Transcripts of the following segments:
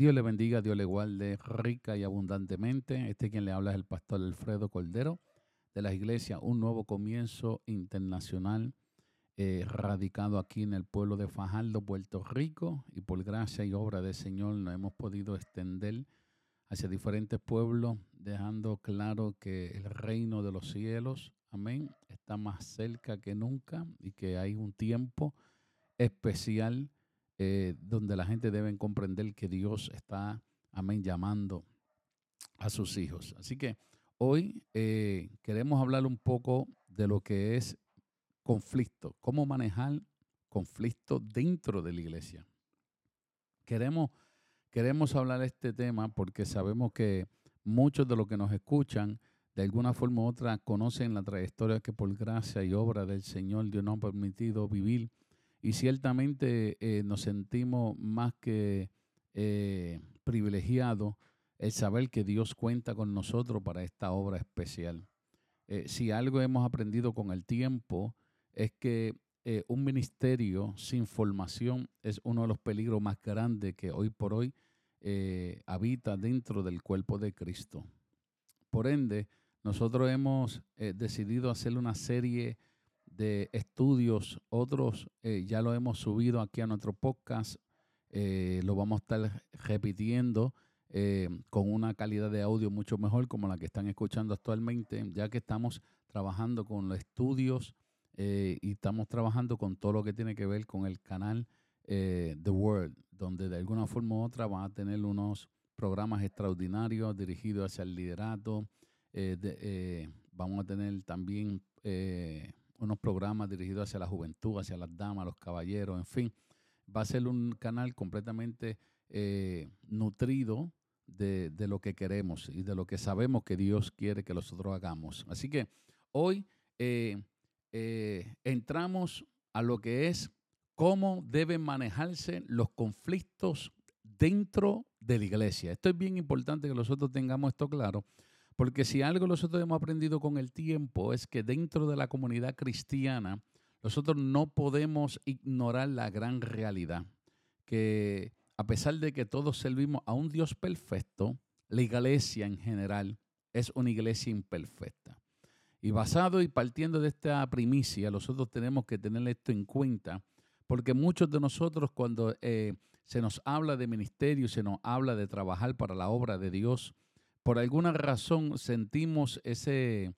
Dios le bendiga, Dios le guarde rica y abundantemente. Este quien le habla es el pastor Alfredo Cordero de la iglesia Un Nuevo Comienzo Internacional, eh, radicado aquí en el pueblo de Fajardo, Puerto Rico, y por gracia y obra del Señor nos hemos podido extender hacia diferentes pueblos, dejando claro que el reino de los cielos, amén, está más cerca que nunca y que hay un tiempo especial eh, donde la gente debe comprender que Dios está, amén, llamando a sus hijos. Así que hoy eh, queremos hablar un poco de lo que es conflicto, cómo manejar conflicto dentro de la iglesia. Queremos, queremos hablar de este tema porque sabemos que muchos de los que nos escuchan de alguna forma u otra conocen la trayectoria que por gracia y obra del Señor Dios nos ha permitido vivir y ciertamente eh, nos sentimos más que eh, privilegiados el saber que Dios cuenta con nosotros para esta obra especial. Eh, si algo hemos aprendido con el tiempo es que un ministerio sin formación es uno de los peligros más grandes que hoy por hoy habita dentro del cuerpo de Cristo. Por ende, nosotros hemos decidido hacer una serie de estudios, otros eh, ya lo hemos subido aquí a nuestro podcast, eh, lo vamos a estar repitiendo eh, con una calidad de audio mucho mejor como la que están escuchando actualmente, ya que estamos trabajando con los estudios y estamos trabajando con todo lo que tiene que ver con el canal The World, donde de alguna forma u otra van a tener unos programas extraordinarios dirigidos hacia el liderato. vamos a tener también unos programas dirigidos hacia la juventud, hacia las damas, los caballeros, en fin. Va a ser un canal completamente eh, nutrido de, lo que queremos y de lo que sabemos que Dios quiere que nosotros hagamos. Así que hoy eh, eh, entramos a lo que es cómo deben manejarse los conflictos dentro de la iglesia. Esto es bien importante que nosotros tengamos esto claro, porque si algo nosotros hemos aprendido con el tiempo es que dentro de la comunidad cristiana nosotros no podemos ignorar la gran realidad, que a pesar de que todos servimos a un Dios perfecto, la iglesia en general es una iglesia imperfecta. Y basado y partiendo de esta primicia, nosotros tenemos que tener esto en cuenta, porque muchos de nosotros cuando eh, se nos habla de ministerio, se nos habla de trabajar para la obra de Dios, por alguna razón sentimos ese,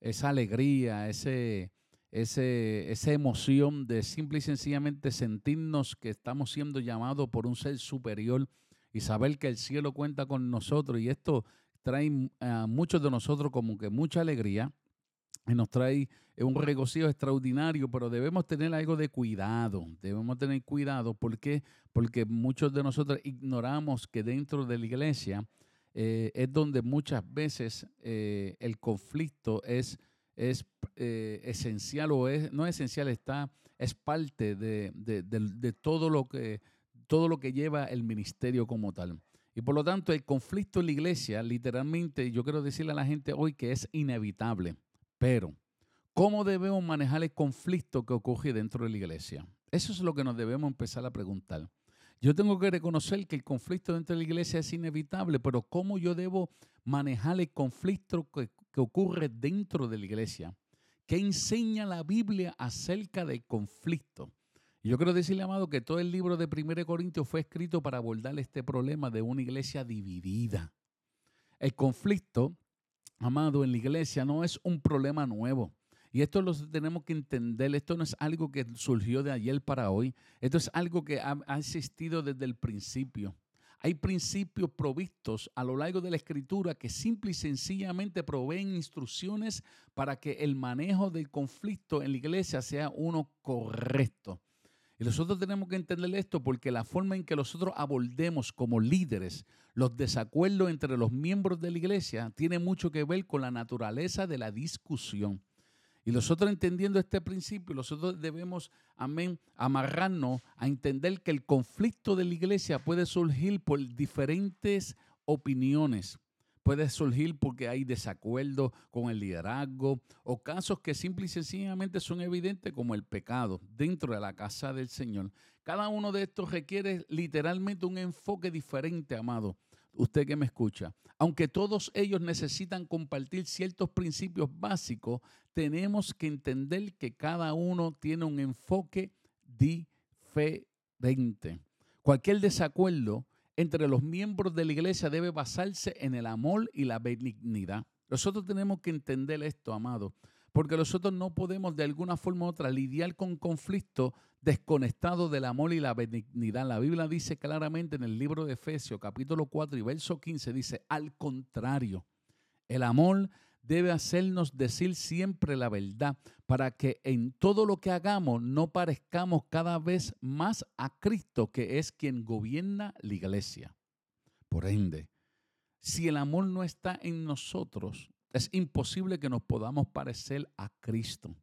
esa alegría, ese, ese, esa emoción de simple y sencillamente sentirnos que estamos siendo llamados por un ser superior y saber que el cielo cuenta con nosotros. Y esto trae a muchos de nosotros como que mucha alegría y nos trae un regocijo extraordinario, pero debemos tener algo de cuidado, debemos tener cuidado. ¿Por qué? Porque muchos de nosotros ignoramos que dentro de la iglesia eh, es donde muchas veces eh, el conflicto es, es eh, esencial o es, no esencial, está, es parte de, de, todo, lo que, todo lo que lleva el ministerio como tal. Y por lo tanto, el conflicto en la iglesia, literalmente, yo quiero decirle a la gente hoy que es inevitable. Pero, ¿cómo debemos manejar el conflicto que ocurre dentro de la iglesia? Eso es lo que nos debemos empezar a preguntar. Yo tengo que reconocer que el conflicto dentro de la iglesia es inevitable, pero ¿cómo yo debo manejar el conflicto que, ocurre dentro de la iglesia? ¿Qué enseña la Biblia acerca del conflicto? yo quiero decirle, amado, que todo el libro de 1 Corintios fue escrito para abordar este problema de una iglesia dividida. El conflicto, amado, en la iglesia no es un problema nuevo. Y esto lo tenemos que entender, esto no es algo que surgió de ayer para hoy, esto es algo que ha, existido desde el principio. Hay principios provistos a lo largo de la escritura que simple y sencillamente proveen instrucciones para que el manejo del conflicto en la iglesia sea uno correcto. Y nosotros tenemos que entender esto porque la forma en que nosotros abordemos como líderes los desacuerdos entre los miembros de la iglesia tiene mucho que ver con la naturaleza de la discusión. Y nosotros entendiendo este principio, nosotros debemos, amén, amarrarnos a entender que el conflicto de la iglesia puede surgir por diferentes opiniones. Puede surgir porque hay desacuerdo con el liderazgo o casos que simple y sencillamente son evidentes como el pecado dentro de la casa del Señor. Cada uno de estos requiere literalmente un enfoque diferente, amado. Usted que me escucha. Aunque todos ellos necesitan compartir ciertos principios básicos, tenemos que entender que cada uno tiene un enfoque diferente. Cualquier desacuerdo entre los miembros de la iglesia debe basarse en el amor y la benignidad. Nosotros tenemos que entender esto, amado, porque nosotros no podemos de alguna forma u otra lidiar con conflictos desconectados del amor y la benignidad. La Biblia dice claramente en el libro de Efesios, capítulo 4 y verso 15, dice, al contrario, el amor debe hacernos decir siempre la verdad para que en todo lo que hagamos no parezcamos cada vez más a Cristo, que es quien gobierna la iglesia. Por ende, si el amor no está en nosotros, es imposible que nos podamos parecer a Cristo.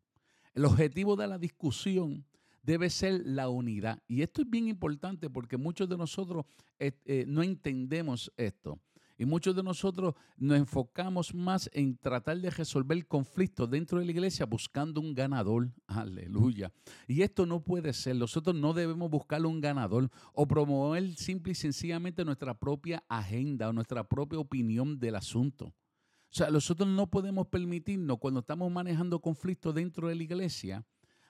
El objetivo de la discusión debe ser la unidad. Y esto es bien importante porque muchos de nosotros eh, eh, no entendemos esto. Y muchos de nosotros nos enfocamos más en tratar de resolver conflictos dentro de la iglesia buscando un ganador. Aleluya. Y esto no puede ser. Nosotros no debemos buscar un ganador o promover simple y sencillamente nuestra propia agenda o nuestra propia opinión del asunto. O sea, nosotros no podemos permitirnos cuando estamos manejando conflictos dentro de la iglesia,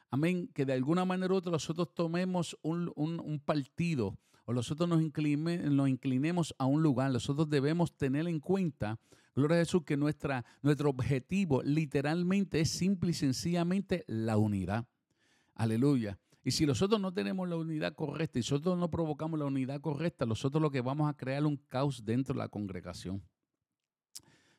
amén, que de alguna manera u otra nosotros tomemos un, un partido o nosotros nos, nos inclinemos a un lugar, nosotros debemos tener en cuenta, gloria a Jesús, que nuestra, nuestro objetivo literalmente es simple y sencillamente la unidad. Aleluya. Y si nosotros no tenemos la unidad correcta y nosotros no provocamos la unidad correcta, nosotros lo que vamos a crear un caos dentro de la congregación.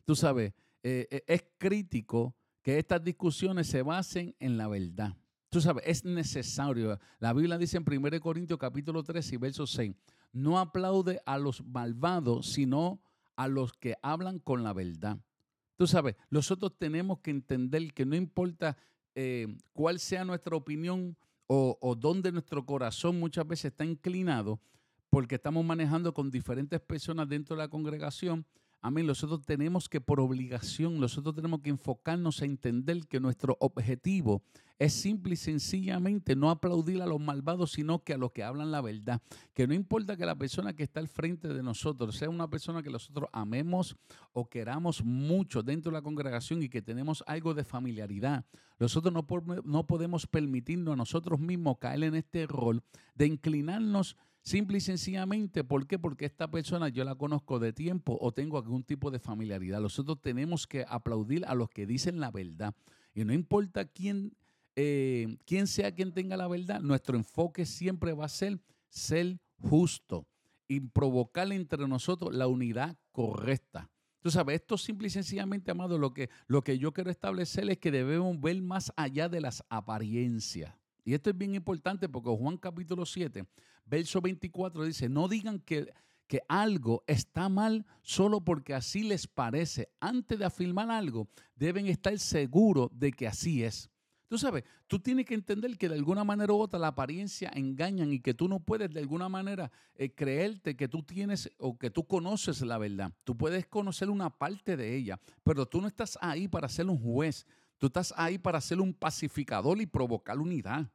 Tú sabes, eh, eh, es crítico que estas discusiones se basen en la verdad. Tú sabes, es necesario. La Biblia dice en 1 Corintios capítulo 3 y verso 6, no aplaude a los malvados, sino a los que hablan con la verdad. Tú sabes, nosotros tenemos que entender que no importa eh, cuál sea nuestra opinión o, o dónde nuestro corazón muchas veces está inclinado, porque estamos manejando con diferentes personas dentro de la congregación, Amén. Nosotros tenemos que, por obligación, nosotros tenemos que enfocarnos a entender que nuestro objetivo es simple y sencillamente no aplaudir a los malvados, sino que a los que hablan la verdad. Que no importa que la persona que está al frente de nosotros sea una persona que nosotros amemos o queramos mucho dentro de la congregación y que tenemos algo de familiaridad. Nosotros no, podemos permitirnos a nosotros mismos caer en este rol de inclinarnos Simple y sencillamente, ¿por qué? Porque esta persona yo la conozco de tiempo o tengo algún tipo de familiaridad. Nosotros tenemos que aplaudir a los que dicen la verdad. Y no importa quién, eh, quién sea quien tenga la verdad, nuestro enfoque siempre va a ser ser justo y provocar entre nosotros la unidad correcta. Tú sabes, esto simple y sencillamente, amado, lo que, lo que yo quiero establecer es que debemos ver más allá de las apariencias. Y esto es bien importante porque Juan capítulo 7, verso 24 dice, no digan que, que algo está mal solo porque así les parece. Antes de afirmar algo, deben estar seguros de que así es. Tú sabes, tú tienes que entender que de alguna manera u otra la apariencia engañan y que tú no puedes de alguna manera eh, creerte que tú tienes o que tú conoces la verdad. Tú puedes conocer una parte de ella, pero tú no estás ahí para ser un juez. Tú estás ahí para ser un pacificador y provocar unidad.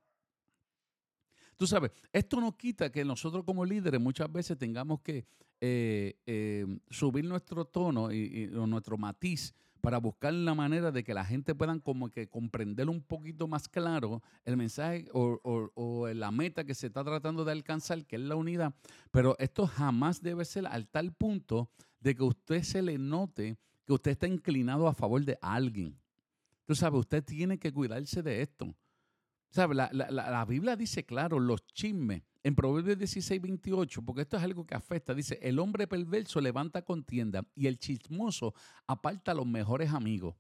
Tú sabes, esto no quita que nosotros como líderes muchas veces tengamos que eh, eh, subir nuestro tono y, nuestro matiz para buscar la manera de que la gente pueda como que comprender un poquito más claro el mensaje o, la meta que se está tratando de alcanzar, que es la unidad. Pero esto jamás debe ser al tal punto de que usted se le note que usted está inclinado a favor de alguien. Tú sabes, usted tiene que cuidarse de esto. ¿Sabe? La, Biblia dice claro, los chismes, en Proverbios 16, 28, porque esto es algo que afecta, dice, el hombre perverso levanta contienda y el chismoso aparta a los mejores amigos.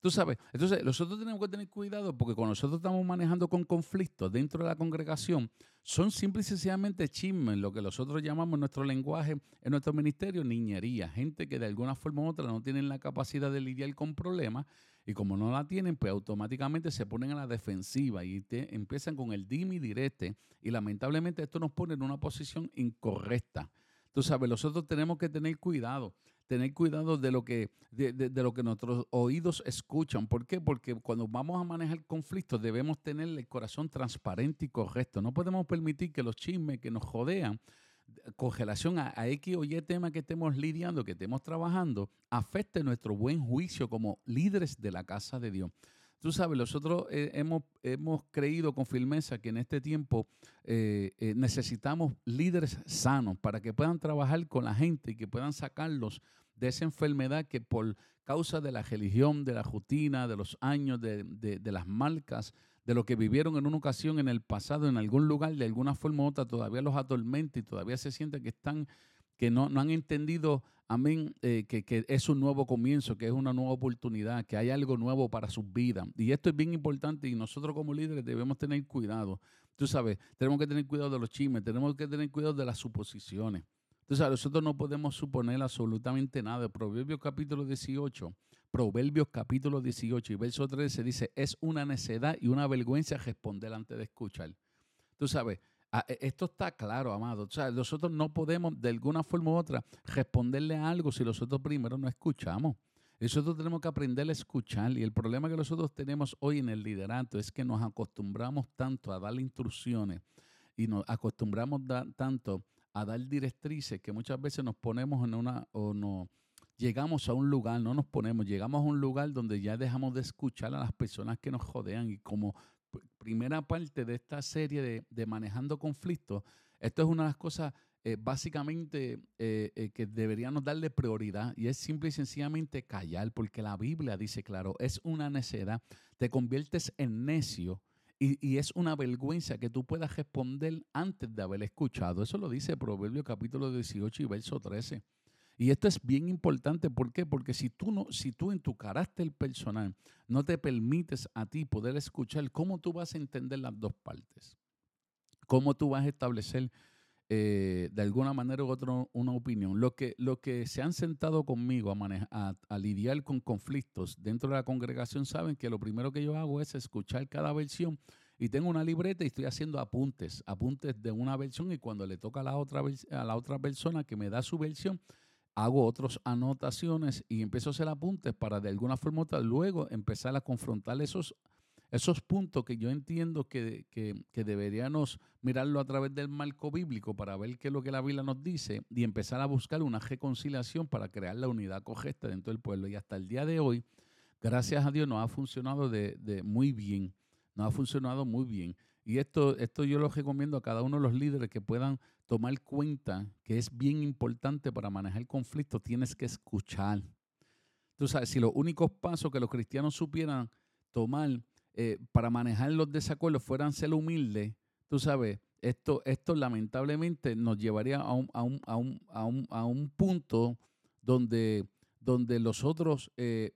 Tú sabes, entonces nosotros tenemos que tener cuidado porque cuando nosotros estamos manejando con conflictos dentro de la congregación, son simple y sencillamente chismes, lo que nosotros llamamos en nuestro lenguaje, en nuestro ministerio, niñería. Gente que de alguna forma u otra no tienen la capacidad de lidiar con problemas y como no la tienen, pues automáticamente se ponen a la defensiva y empiezan con el dimi direte. Y lamentablemente esto nos pone en una posición incorrecta. Tú sabes, nosotros tenemos que tener cuidado. Tener cuidado de lo que, de, de, lo que nuestros oídos escuchan. ¿Por qué? Porque cuando vamos a manejar conflictos debemos tener el corazón transparente y correcto. No podemos permitir que los chismes que nos jodean con relación a, X o Y tema que estemos lidiando, que estemos trabajando, afecte nuestro buen juicio como líderes de la casa de Dios. Tú sabes, nosotros hemos, hemos creído con firmeza que en este tiempo eh, eh, necesitamos líderes sanos para que puedan trabajar con la gente y que puedan sacarlos de esa enfermedad que por causa de la religión, de la rutina, de los años, de, de las marcas, de lo que vivieron en una ocasión en el pasado, en algún lugar, de alguna forma u otra, todavía los atormenta y todavía se siente que están, que no, no han entendido amén, eh, que, que, es un nuevo comienzo, que es una nueva oportunidad, que hay algo nuevo para sus vidas. Y esto es bien importante y nosotros como líderes debemos tener cuidado. Tú sabes, tenemos que tener cuidado de los chismes, tenemos que tener cuidado de las suposiciones. Tú sabes, nosotros no podemos suponer absolutamente nada. Proverbios capítulo 18, Proverbios capítulo 18 y verso 13 dice, es una necedad y una vergüenza responder antes de escuchar. Tú sabes, Ah, e, esto está claro, amado. O sea, nosotros no podemos de alguna forma u otra responderle a algo si nosotros primero no escuchamos. Nosotros tenemos que aprender a escuchar. Y el problema que nosotros tenemos hoy en el liderato es que nos acostumbramos tanto a dar instrucciones y nos acostumbramos tanto a dar directrices que muchas veces nos ponemos en una o no llegamos a un lugar, no nos ponemos, llegamos a un lugar donde ya dejamos de escuchar a las personas que nos jodean y como primera parte de esta serie de, manejando conflictos, esto es una de las cosas eh, básicamente eh, eh, que deberíamos darle prioridad y es simple y sencillamente callar, porque la Biblia dice claro, es una necedad, te conviertes en necio y, y, es una vergüenza que tú puedas responder antes de haber escuchado. Eso lo dice Proverbio capítulo 18 y verso 13. Y esto es bien importante, ¿por qué? Porque si tú, no, si tú en tu carácter personal no te permites a ti poder escuchar, ¿cómo tú vas a entender las dos partes? ¿Cómo tú vas a establecer eh, de alguna manera u otra una opinión? Lo que, lo que se han sentado conmigo a, a, lidiar con conflictos dentro de la congregación saben que lo primero que yo hago es escuchar cada versión y tengo una libreta y estoy haciendo apuntes, apuntes de una versión y cuando le toca a la otra, a la otra persona que me da su versión, hago otras anotaciones y empiezo a hacer apuntes para de alguna forma otra luego empezar a confrontar esos, esos puntos que yo entiendo que, que, deberíamos mirarlo a través del marco bíblico para ver qué es lo que la Biblia nos dice y empezar a buscar una reconciliación para crear la unidad correcta dentro del pueblo. Y hasta el día de hoy, gracias a Dios, nos ha funcionado de, de muy bien, nos ha funcionado muy bien. Y esto, esto yo lo recomiendo a cada uno de los líderes que puedan tomar cuenta que es bien importante para manejar conflictos, tienes que escuchar. Tú sabes, si los únicos pasos que los cristianos supieran tomar eh, para manejar los desacuerdos fueran ser humildes, tú sabes, esto, esto lamentablemente nos llevaría a un, a un, a un, a un, punto donde, donde los otros, eh,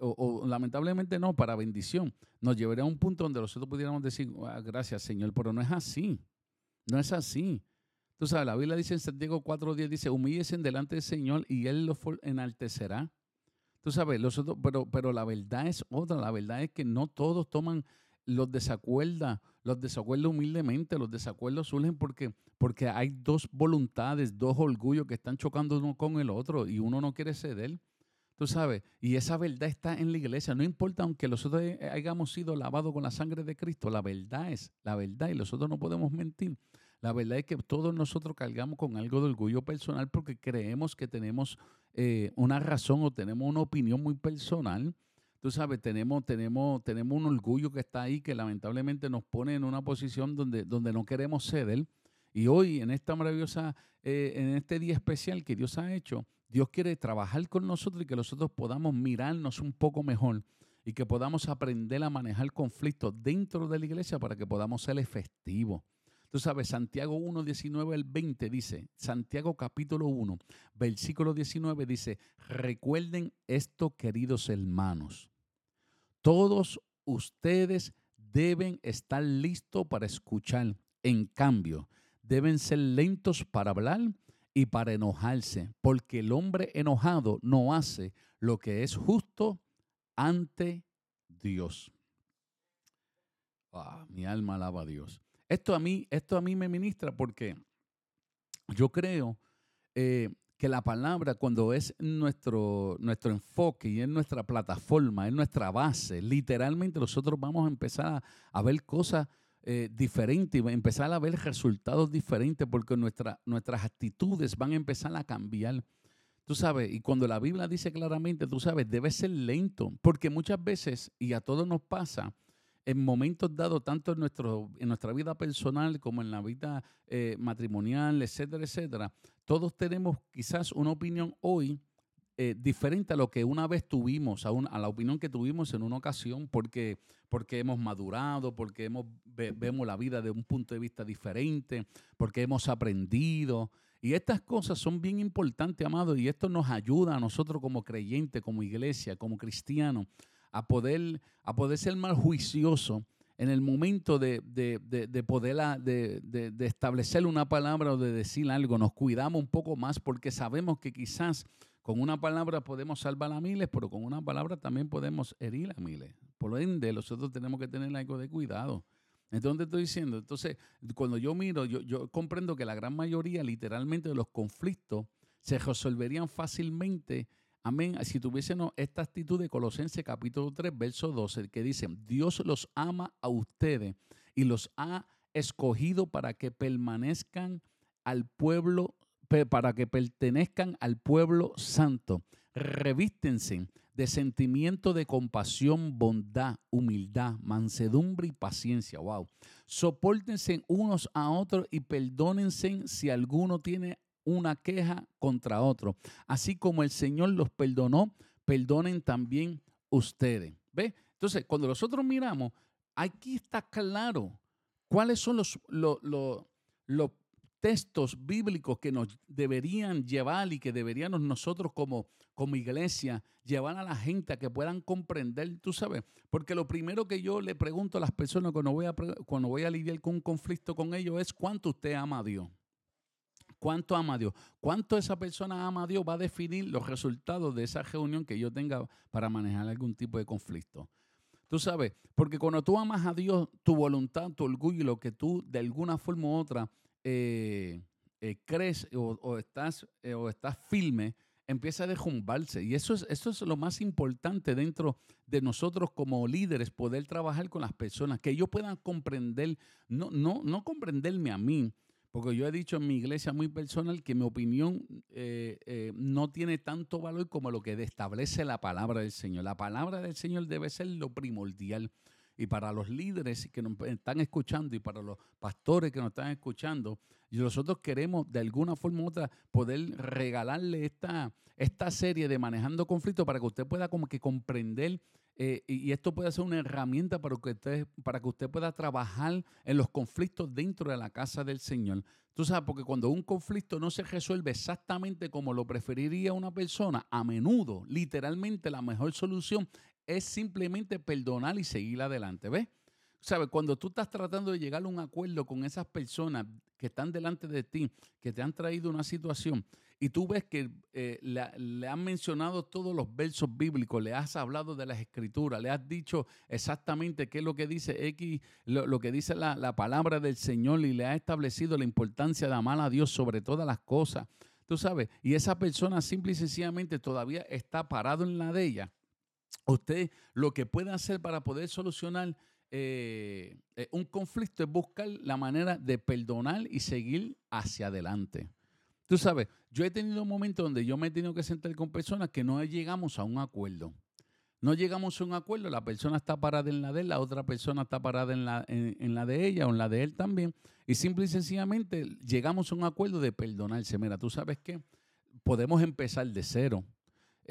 o, lamentablemente no, para bendición, nos llevaría a un punto donde nosotros pudiéramos decir, ah, gracias Señor, pero no es así, no es así. Tú sabes, la Biblia dice en Santiago 4.10, dice, humíllesen delante del Señor y Él los enaltecerá. Tú sabes, los pero, pero la verdad es otra, la verdad es que no todos toman los desacuerdos, los desacuerdos humildemente, los desacuerdos surgen porque, porque hay dos voluntades, dos orgullos que están chocando uno con el otro y uno no quiere ceder. Tú sabes, y esa verdad está en la iglesia. No importa aunque nosotros hayamos sido lavados con la sangre de Cristo, la verdad es la verdad y nosotros no podemos mentir. La verdad es que todos nosotros cargamos con algo de orgullo personal porque creemos que tenemos eh, una razón o tenemos una opinión muy personal. Tú sabes, tenemos, tenemos, tenemos un orgullo que está ahí que lamentablemente nos pone en una posición donde, donde no queremos ceder. Y hoy, en esta maravillosa, eh, en este día especial que Dios ha hecho, Dios quiere trabajar con nosotros y que nosotros podamos mirarnos un poco mejor y que podamos aprender a manejar conflictos dentro de la iglesia para que podamos ser efectivos. Tú sabes, Santiago 1, 19 al 20 dice, Santiago capítulo 1, versículo 19 dice, recuerden esto, queridos hermanos. Todos ustedes deben estar listos para escuchar. En cambio, deben ser lentos para hablar y para enojarse, porque el hombre enojado no hace lo que es justo ante Dios. Ah, mi alma alaba a Dios. Esto a mí, esto a mí me ministra porque yo creo eh, que la palabra cuando es nuestro, nuestro enfoque y es nuestra plataforma, es nuestra base, literalmente nosotros vamos a empezar a, ver cosas eh, diferentes, empezar a ver resultados diferentes porque nuestra, nuestras actitudes van a empezar a cambiar. Tú sabes, y cuando la Biblia dice claramente, tú sabes, debe ser lento, porque muchas veces, y a todos nos pasa, en momentos dados, tanto en, nuestro, en nuestra vida personal como en la vida eh, matrimonial, etcétera, etcétera, todos tenemos quizás una opinión hoy eh, diferente a lo que una vez tuvimos, a, la opinión que tuvimos en una ocasión, porque, hemos madurado, porque hemos, vemos la vida de un punto de vista diferente, porque hemos aprendido. Y estas cosas son bien importantes, amado, y esto nos ayuda a nosotros como creyentes, como iglesia, como cristianos, a poder, a poder ser más juicioso en el momento de, de, de, establecer una palabra o de decir algo. Nos cuidamos un poco más porque sabemos que quizás con una palabra podemos salvar a miles, pero con una palabra también podemos herir a miles. Por lo ende, nosotros tenemos que tener algo de cuidado. Entonces, estoy diciendo, entonces, cuando yo miro, yo, comprendo que la gran mayoría, literalmente, de los conflictos se resolverían fácilmente Amén. Si tuviésemos esta actitud de Colosenses capítulo 3, verso 12, que dice, Dios los ama a ustedes y los ha escogido para que permanezcan al pueblo, para que pertenezcan al pueblo santo. Revístense de sentimiento de compasión, bondad, humildad, mansedumbre y paciencia. Wow. Sopórtense unos a otros y perdónense si alguno tiene una queja contra otro. Así como el Señor los perdonó, perdonen también ustedes. ¿Ve? Entonces, cuando nosotros miramos, aquí está claro cuáles son los, los, los, textos bíblicos que nos deberían llevar y que deberíamos nosotros como, como iglesia llevar a la gente a que puedan comprender, tú sabes, porque lo primero que yo le pregunto a las personas cuando voy a, cuando voy a lidiar con un conflicto con ellos es cuánto usted ama a Dios. ¿Cuánto ama a Dios? ¿Cuánto esa persona ama a Dios va a definir los resultados de esa reunión que yo tenga para manejar algún tipo de conflicto? Tú sabes, porque cuando tú amas a Dios, tu voluntad, tu orgullo lo que tú de alguna forma u otra eh, eh, crees o, estás, eh, o estás firme, empieza a derrumbarse. Y eso es, eso es lo más importante dentro de nosotros como líderes, poder trabajar con las personas, que ellos puedan comprender, no, no, no comprenderme a mí, porque yo he dicho en mi iglesia muy personal que mi opinión no tiene tanto valor como lo que establece la palabra del Señor. La palabra del Señor debe ser lo primordial. Y para los líderes que nos están escuchando y para los pastores que nos están escuchando, nosotros queremos de alguna forma u otra poder regalarle esta, esta serie de Manejando Conflictos para que usted pueda como que comprender eh, y esto puede ser una herramienta para que, usted, para que usted pueda trabajar en los conflictos dentro de la casa del Señor. Tú sabes, porque cuando un conflicto no se resuelve exactamente como lo preferiría una persona, a menudo, literalmente, la mejor solución es simplemente perdonar y seguir adelante. ¿Ves? ¿Sabes? Cuando tú estás tratando de llegar a un acuerdo con esas personas que están delante de ti, que te han traído una situación, y tú ves que eh, le, han mencionado todos los versos bíblicos, le has hablado de las escrituras, le has dicho exactamente qué es lo que dice X, lo, que dice la, la, palabra del Señor y le has establecido la importancia de amar a Dios sobre todas las cosas. Tú sabes, y esa persona simple y sencillamente todavía está parado en la de ella. Usted lo que puede hacer para poder solucionar eh, eh, un conflicto es buscar la manera de perdonar y seguir hacia adelante. Tú sabes, yo he tenido momentos donde yo me he tenido que sentar con personas que no llegamos a un acuerdo. No llegamos a un acuerdo, la persona está parada en la de él, la otra persona está parada en la, en, la de ella o en la de él también. Y simple y sencillamente llegamos a un acuerdo de perdonarse. Mira, tú sabes que podemos empezar de cero.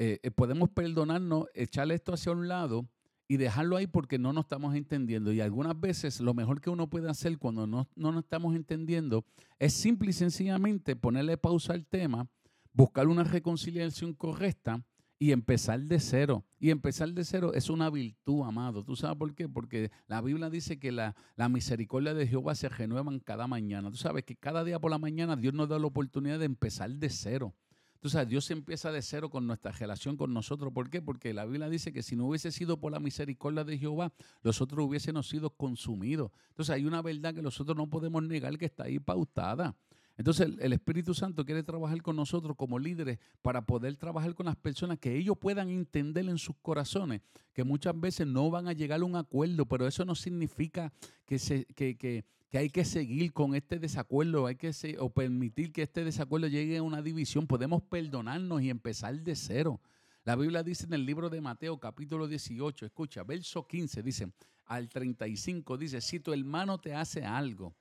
Eh, eh, podemos perdonarnos, echarle esto hacia un lado y dejarlo ahí porque no nos estamos entendiendo. Y algunas veces lo mejor que uno puede hacer cuando no, no nos estamos entendiendo es simple y sencillamente ponerle pausa al tema, buscar una reconciliación correcta y empezar de cero. Y empezar de cero es una virtud, amado. ¿Tú sabes por qué? Porque la Biblia dice que la, la misericordia de Jehová se renuevan cada mañana. Tú sabes que cada día por la mañana Dios nos da la oportunidad de empezar de cero. Entonces Dios empieza de cero con nuestra relación con nosotros. ¿Por qué? Porque la Biblia dice que si no hubiese sido por la misericordia de Jehová, nosotros hubiésemos sido consumidos. Entonces hay una verdad que nosotros no podemos negar que está ahí pautada. Entonces el, Espíritu Santo quiere trabajar con nosotros como líderes para poder trabajar con las personas que ellos puedan entender en sus corazones que muchas veces no van a llegar a un acuerdo, pero eso no significa que, se, que, que, que hay que seguir con este desacuerdo, hay que o permitir que este desacuerdo llegue a una división. Podemos perdonarnos y empezar de cero. La Biblia dice en el libro de Mateo capítulo 18, escucha, verso 15, dice, al 35, dice, si tu hermano te hace algo,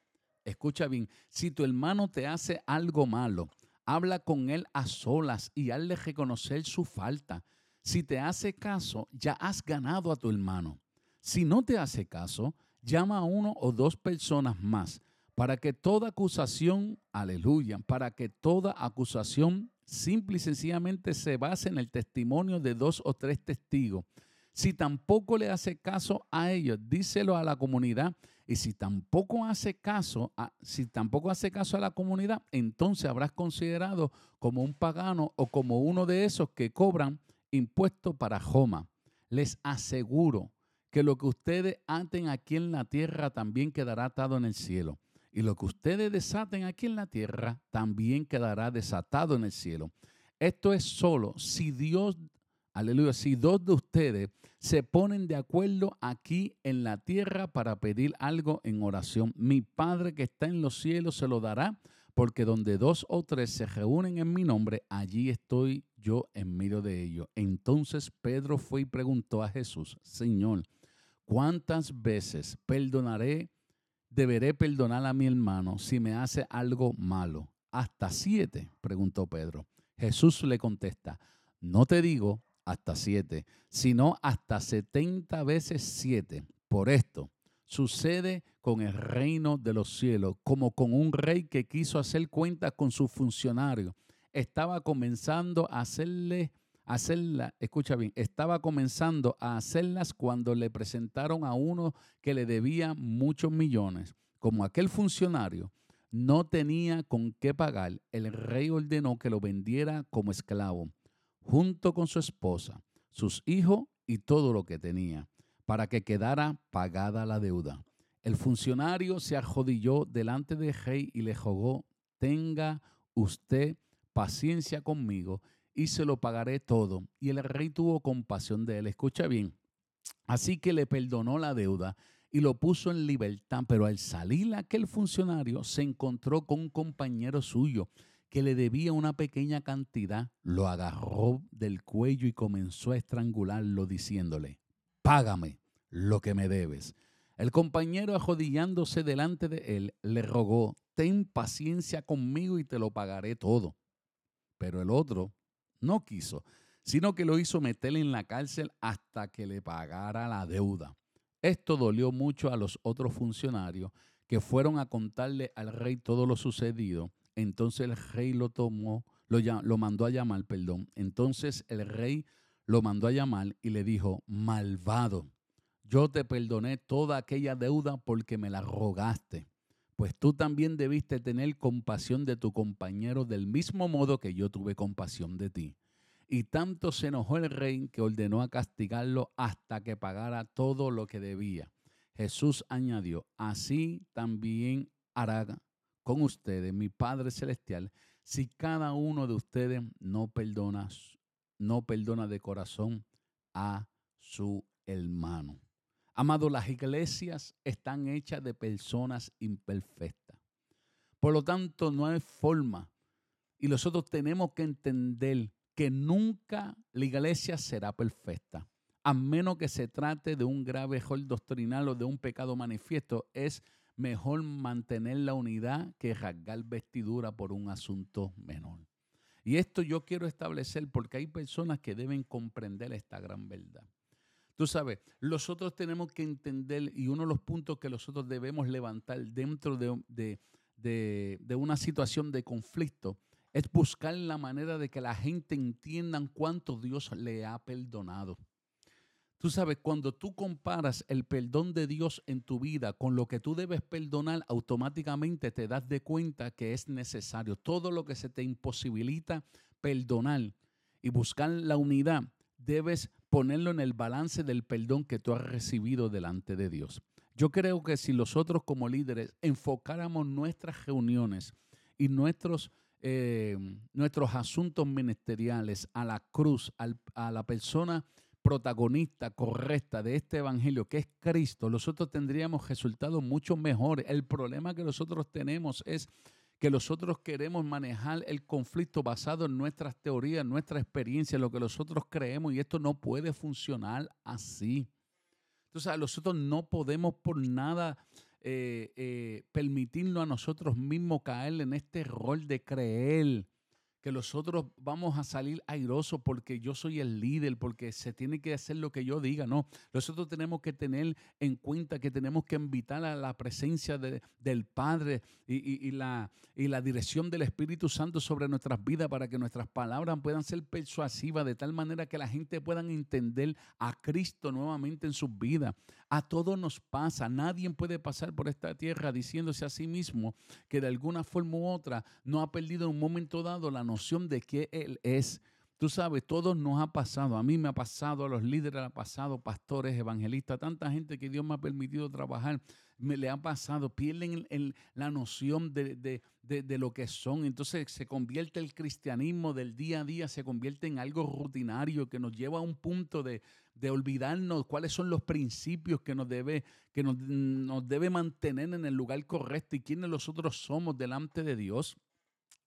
escucha bien, si tu hermano te hace algo malo, habla con él a solas y hazle reconocer su falta. Si te hace caso, ya has ganado a tu hermano. Si no te hace caso, llama a uno o dos personas más para que toda acusación, aleluya, para que toda acusación simple y sencillamente se base en el testimonio de dos o tres testigos. Si tampoco le hace caso a ellos, díselo a la comunidad y si tampoco hace caso, a, si tampoco hace caso a la comunidad, entonces habrás considerado como un pagano o como uno de esos que cobran impuestos para Joma. Les aseguro que lo que ustedes aten aquí en la tierra también quedará atado en el cielo. Y lo que ustedes desaten aquí en la tierra también quedará desatado en el cielo. Esto es solo si Dios Aleluya. Si dos de ustedes se ponen de acuerdo aquí en la tierra para pedir algo en oración, mi Padre que está en los cielos se lo dará, porque donde dos o tres se reúnen en mi nombre, allí estoy yo en medio de ellos. Entonces Pedro fue y preguntó a Jesús, Señor, ¿cuántas veces perdonaré, deberé perdonar a mi hermano si me hace algo malo? Hasta siete, preguntó Pedro. Jesús le contesta, no te digo hasta siete, sino hasta setenta veces siete. Por esto sucede con el reino de los cielos, como con un rey que quiso hacer cuentas con sus funcionarios. Estaba comenzando a hacerle hacerla, escucha bien, estaba comenzando a hacerlas cuando le presentaron a uno que le debía muchos millones. Como aquel funcionario no tenía con qué pagar, el rey ordenó que lo vendiera como esclavo junto con su esposa, sus hijos y todo lo que tenía, para que quedara pagada la deuda. El funcionario se arrodilló delante del rey y le jugó, tenga usted paciencia conmigo y se lo pagaré todo. Y el rey tuvo compasión de él. Escucha bien. Así que le perdonó la deuda y lo puso en libertad. Pero al salir aquel funcionario se encontró con un compañero suyo que le debía una pequeña cantidad, lo agarró del cuello y comenzó a estrangularlo diciéndole, págame lo que me debes. El compañero ajodillándose delante de él le rogó, ten paciencia conmigo y te lo pagaré todo. Pero el otro no quiso, sino que lo hizo meterle en la cárcel hasta que le pagara la deuda. Esto dolió mucho a los otros funcionarios que fueron a contarle al rey todo lo sucedido entonces el rey lo tomó, lo, lo mandó a llamar, perdón. Entonces el rey lo mandó a llamar y le dijo, malvado, yo te perdoné toda aquella deuda porque me la rogaste. Pues tú también debiste tener compasión de tu compañero del mismo modo que yo tuve compasión de ti. Y tanto se enojó el rey que ordenó a castigarlo hasta que pagara todo lo que debía. Jesús añadió, así también hará con ustedes, mi Padre Celestial, si cada uno de ustedes no perdona, no perdona de corazón a su hermano. Amado, las iglesias están hechas de personas imperfectas. Por lo tanto, no hay forma. Y nosotros tenemos que entender que nunca la iglesia será perfecta. A menos que se trate de un grave error doctrinal o de un pecado manifiesto, es mejor mantener la unidad que rasgar vestidura por un asunto menor. Y esto yo quiero establecer porque hay personas que deben comprender esta gran verdad. Tú sabes, nosotros tenemos que entender y uno de los puntos que nosotros debemos levantar dentro de, de una situación de conflicto es buscar la manera de que la gente entienda cuánto Dios le ha perdonado. Tú sabes, cuando tú comparas el perdón de Dios en tu vida con lo que tú debes perdonar, automáticamente te das de cuenta que es necesario. Todo lo que se te imposibilita perdonar y buscar la unidad, debes ponerlo en el balance del perdón que tú has recibido delante de Dios. Yo creo que si nosotros como líderes enfocáramos nuestras reuniones y nuestros, eh, nuestros asuntos ministeriales a la cruz, a la persona protagonista correcta de este evangelio, que es Cristo, nosotros tendríamos resultados mucho mejores. El problema que nosotros tenemos es que nosotros queremos manejar el conflicto basado en nuestras teorías, nuestra experiencia, lo que nosotros creemos, y esto no puede funcionar así. Entonces, nosotros no podemos por nada eh, eh, permitirnos a nosotros mismos caer en este rol de creer que nosotros vamos a salir airosos porque yo soy el líder, porque se tiene que hacer lo que yo diga. No, nosotros tenemos que tener en cuenta que tenemos que invitar a la presencia del Padre y, la, y la dirección del Espíritu Santo sobre nuestras vidas para que nuestras palabras puedan ser persuasivas de tal manera que la gente pueda entender a Cristo nuevamente en sus vidas. A todos nos pasa, nadie puede pasar por esta tierra diciéndose a sí mismo que de alguna forma u otra no ha perdido en un momento dado la noción de que Él es. Tú sabes, todo nos ha pasado. A mí me ha pasado, a los líderes ha pasado, pastores, evangelistas, tanta gente que Dios me ha permitido trabajar, me le ha pasado. Pierden la noción de, lo que son. Entonces se convierte el cristianismo del día a día, se convierte en algo rutinario que nos lleva a un punto de, olvidarnos cuáles son los principios que nos debe, que nos, nos debe mantener en el lugar correcto y quiénes nosotros somos delante de Dios.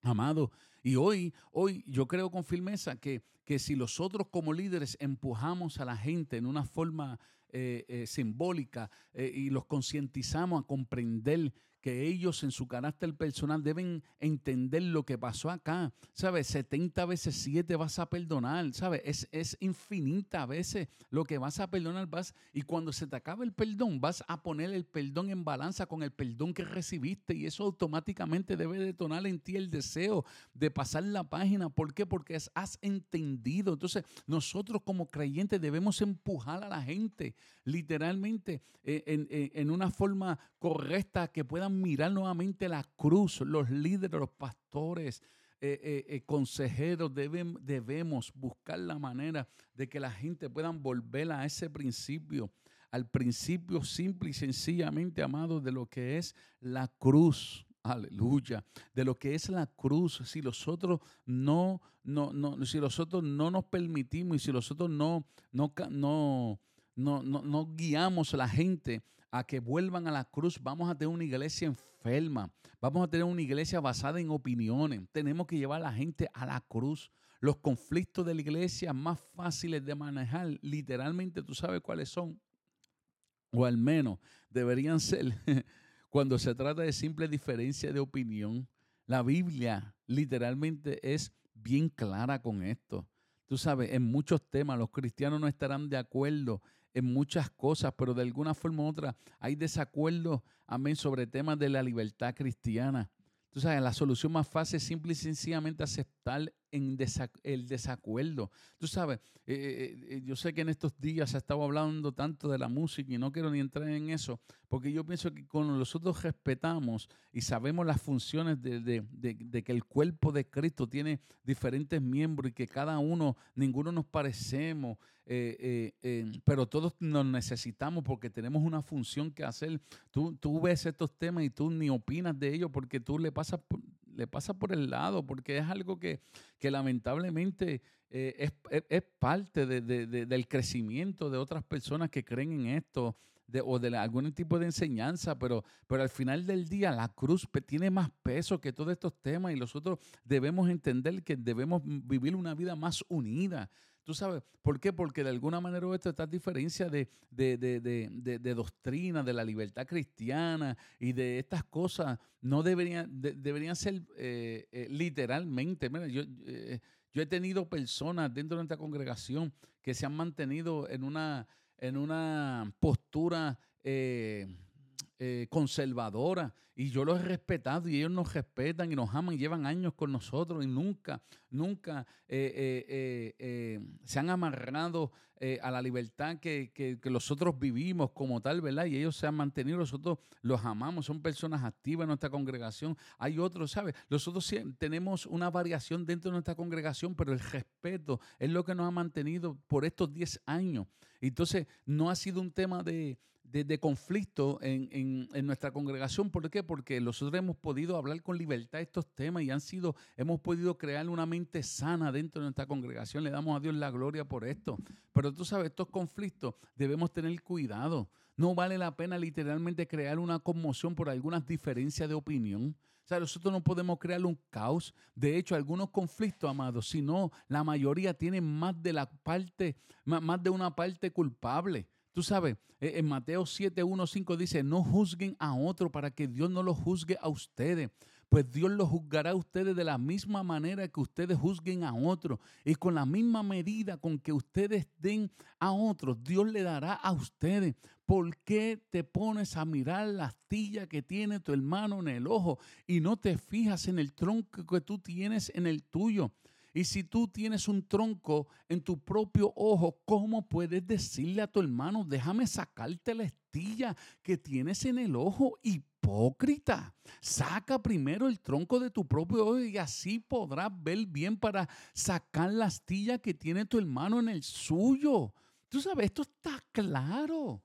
Amado, y hoy, hoy yo creo con firmeza que, que si nosotros como líderes empujamos a la gente en una forma eh, eh, simbólica eh, y los concientizamos a comprender que ellos en su carácter personal deben entender lo que pasó acá. ¿Sabes? 70 veces 7 vas a perdonar. ¿Sabes? Es, es infinita veces lo que vas a perdonar. Vas, y cuando se te acaba el perdón, vas a poner el perdón en balanza con el perdón que recibiste. Y eso automáticamente debe detonar en ti el deseo de pasar la página. ¿Por qué? Porque has entendido. Entonces, nosotros como creyentes debemos empujar a la gente literalmente eh, en, en una forma correcta que puedan mirar nuevamente la cruz, los líderes, los pastores, eh, eh, eh, consejeros, debemos buscar la manera de que la gente pueda volver a ese principio, al principio simple y sencillamente, amado, de lo que es la cruz. Aleluya. De lo que es la cruz. Si nosotros no, no, no, si nosotros no nos permitimos y si nosotros no, no, no, no, no, no guiamos a la gente a que vuelvan a la cruz, vamos a tener una iglesia enferma, vamos a tener una iglesia basada en opiniones, tenemos que llevar a la gente a la cruz. Los conflictos de la iglesia más fáciles de manejar, literalmente tú sabes cuáles son, o al menos deberían ser cuando se trata de simple diferencia de opinión. La Biblia literalmente es bien clara con esto. Tú sabes, en muchos temas los cristianos no estarán de acuerdo en muchas cosas, pero de alguna forma u otra hay desacuerdo, amén, sobre temas de la libertad cristiana. Tú sabes, la solución más fácil es simple y sencillamente aceptar en el desacuerdo. Tú sabes, eh, eh, eh, yo sé que en estos días se ha estado hablando tanto de la música y no quiero ni entrar en eso, porque yo pienso que cuando nosotros respetamos y sabemos las funciones de, que el cuerpo de Cristo tiene diferentes miembros y que cada uno, ninguno nos parecemos, pero todos nos necesitamos porque tenemos una función que hacer. Tú, tú ves estos temas y tú ni opinas de ellos porque tú le pasas le pasa por el lado, porque es algo que, lamentablemente eh, es, parte del crecimiento de otras personas que creen en esto. o de algún tipo de enseñanza, pero, pero al final del día la cruz tiene más peso que todos estos temas y nosotros debemos entender que debemos vivir una vida más unida, Tú sabes, ¿por qué? Porque de alguna manera u otra esta diferencia de, de, doctrina, de la libertad cristiana y de estas cosas no deberían, deberían ser eh, eh, literalmente. Mira, yo, eh, yo he tenido personas dentro de esta congregación que se han mantenido en una, en una postura eh, conservadora y yo los he respetado y ellos nos respetan y nos aman llevan años con nosotros y nunca, nunca eh, eh, se han amarrado a la libertad que, que, nosotros vivimos como tal, ¿verdad? Y ellos se han mantenido, nosotros los amamos, son personas activas en nuestra congregación. Hay otros, ¿sabes? Nosotros tenemos una variación dentro de nuestra congregación, pero el respeto es lo que nos ha mantenido por estos 10 años. Entonces, no ha sido un tema de, de, conflicto en, nuestra congregación. ¿Por qué? Porque nosotros hemos podido hablar con libertad estos temas y han sido, hemos podido crear una mente sana dentro de nuestra congregación. Le damos a Dios la gloria por esto. Pero tú sabes, estos conflictos debemos tener cuidado. No vale la pena literalmente crear una conmoción por algunas diferencias de opinión. O sea, nosotros no podemos crear un caos. De hecho, algunos conflictos, amados, si no, la mayoría tienen más de la parte, más de una parte culpable. Tú sabes, e, en Mateo 7, 1, 5 dice, no juzguen a otro para que Dios no lo juzgue a ustedes. Pues Dios lo juzgará a ustedes de la misma manera que ustedes juzguen a otros. Y con la misma medida con que ustedes den a otros, Dios le dará a ustedes. ¿Por qué te pones a mirar la astilla que tiene tu hermano en el ojo y no te fijas en el tronco que tú tienes en el tuyo? Y si tú tienes un tronco en tu propio ojo, ¿cómo puedes decirle a tu hermano, déjame sacarte la estilla que tienes en el ojo? Hipócrita, saca primero el tronco de tu propio ojo y así podrás ver bien para sacar la astilla que tiene tu hermano en el suyo. Tú sabes, esto está claro.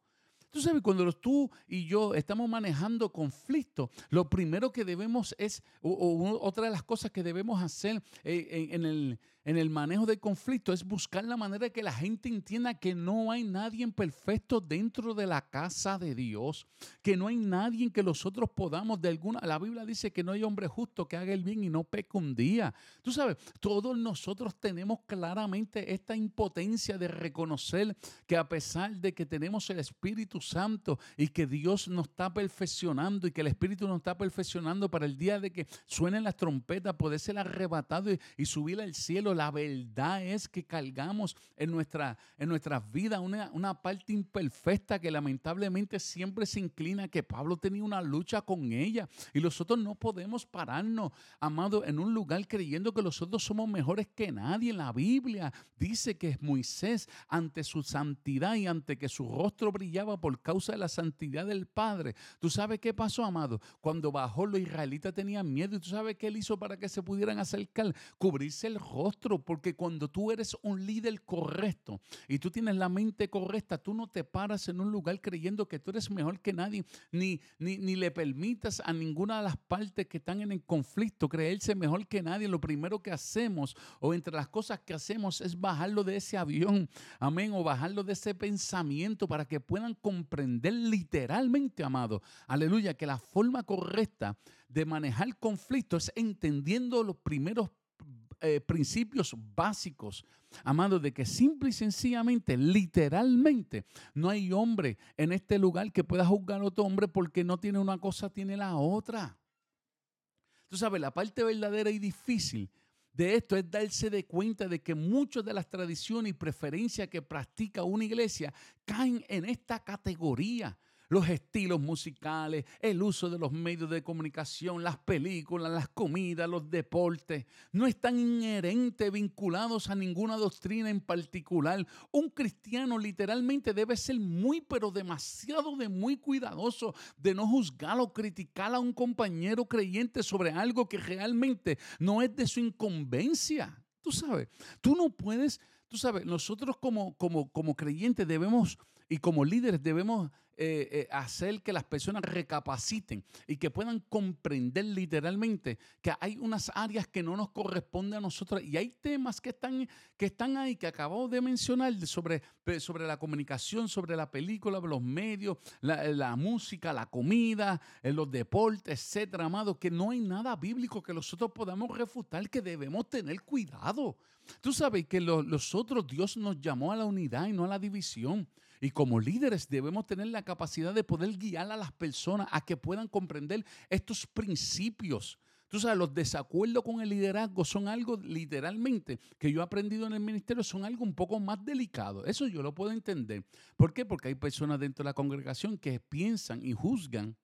Tú sabes, cuando tú y yo estamos manejando conflictos, lo primero que debemos es, o, otra de las cosas que debemos hacer eh, en, el, en el manejo del conflicto es buscar la manera de que la gente entienda que no hay nadie perfecto dentro de la casa de Dios, que no hay nadie que nosotros podamos de alguna, la Biblia dice que no hay hombre justo que haga el bien y no peque un día. Tú sabes, todos nosotros tenemos claramente esta impotencia de reconocer que a pesar de que tenemos el Espíritu Santo y que Dios nos está perfeccionando y que el Espíritu nos está perfeccionando para el día de que suenen las trompetas, poder ser arrebatado y, y subir al cielo la verdad es que cargamos en nuestra, en nuestras vidas una, una parte imperfecta que lamentablemente siempre se inclina, que Pablo tenía una lucha con ella. Y nosotros no podemos pararnos, amado, en un lugar creyendo que nosotros somos mejores que nadie. La Biblia dice que Moisés, ante su santidad y ante que su rostro brillaba por causa de la santidad del Padre. ¿Tú sabes qué pasó, amado? Cuando bajó, los israelitas tenían miedo. ¿Y tú sabes qué él hizo para que se pudieran acercar? Cubrirse el rostro porque cuando tú eres un líder correcto y tú tienes la mente correcta, tú no te paras en un lugar creyendo que tú eres mejor que nadie, ni, ni, ni le permitas a ninguna de las partes que están en el conflicto creerse mejor que nadie. Lo primero que hacemos o entre las cosas que hacemos es bajarlo de ese avión, amén, o bajarlo de ese pensamiento para que puedan comprender literalmente, amado, aleluya, que la forma correcta de manejar conflicto es entendiendo los primeros eh, principios básicos, amado, de que simple y sencillamente, literalmente, no hay hombre en este lugar que pueda juzgar a otro hombre porque no tiene una cosa, tiene la otra. Tú sabes, la parte verdadera y difícil de esto es darse de cuenta de que muchas de las tradiciones y preferencias que practica una iglesia caen en esta categoría los estilos musicales, el uso de los medios de comunicación, las películas, las comidas, los deportes, no están inherentes vinculados a ninguna doctrina en particular. Un cristiano literalmente debe ser muy, pero demasiado de muy cuidadoso de no juzgar o criticar a un compañero creyente sobre algo que realmente no es de su incumbencia. Tú sabes, tú no puedes, tú sabes, nosotros como, como, como creyentes debemos y como líderes debemos eh, eh, hacer que las personas recapaciten y que puedan comprender literalmente que hay unas áreas que no nos corresponden a nosotros y hay temas que están, que están ahí, que acabo de mencionar sobre, sobre la comunicación, sobre la película, los medios, la, música, la comida, eh, los deportes, etcétera, amado, que no hay nada bíblico que nosotros podamos refutar, que debemos tener cuidado. Tú sabes que los otros Dios nos llamó a la unidad y no a la división. Y como líderes debemos tener la capacidad de poder guiar a las personas a que puedan comprender estos principios. Tú sabes, los desacuerdos con el liderazgo son algo literalmente que yo he aprendido en el ministerio, son algo un poco más delicado. Eso yo lo puedo entender. ¿Por qué? Porque hay personas dentro de la congregación que piensan y juzgan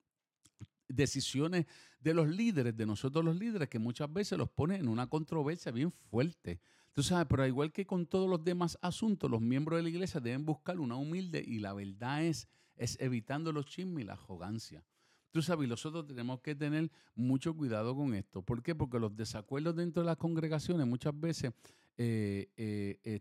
decisiones de los líderes, de nosotros los líderes, que muchas veces los ponen en una controversia bien fuerte. Tú sabes, pero igual que con todos los demás asuntos, los miembros de la iglesia deben buscar una humilde y la verdad es, es evitando los chismes y la arrogancia. Tú sabes, nosotros tenemos que tener mucho cuidado con esto. ¿Por qué? Porque los desacuerdos dentro de las congregaciones muchas veces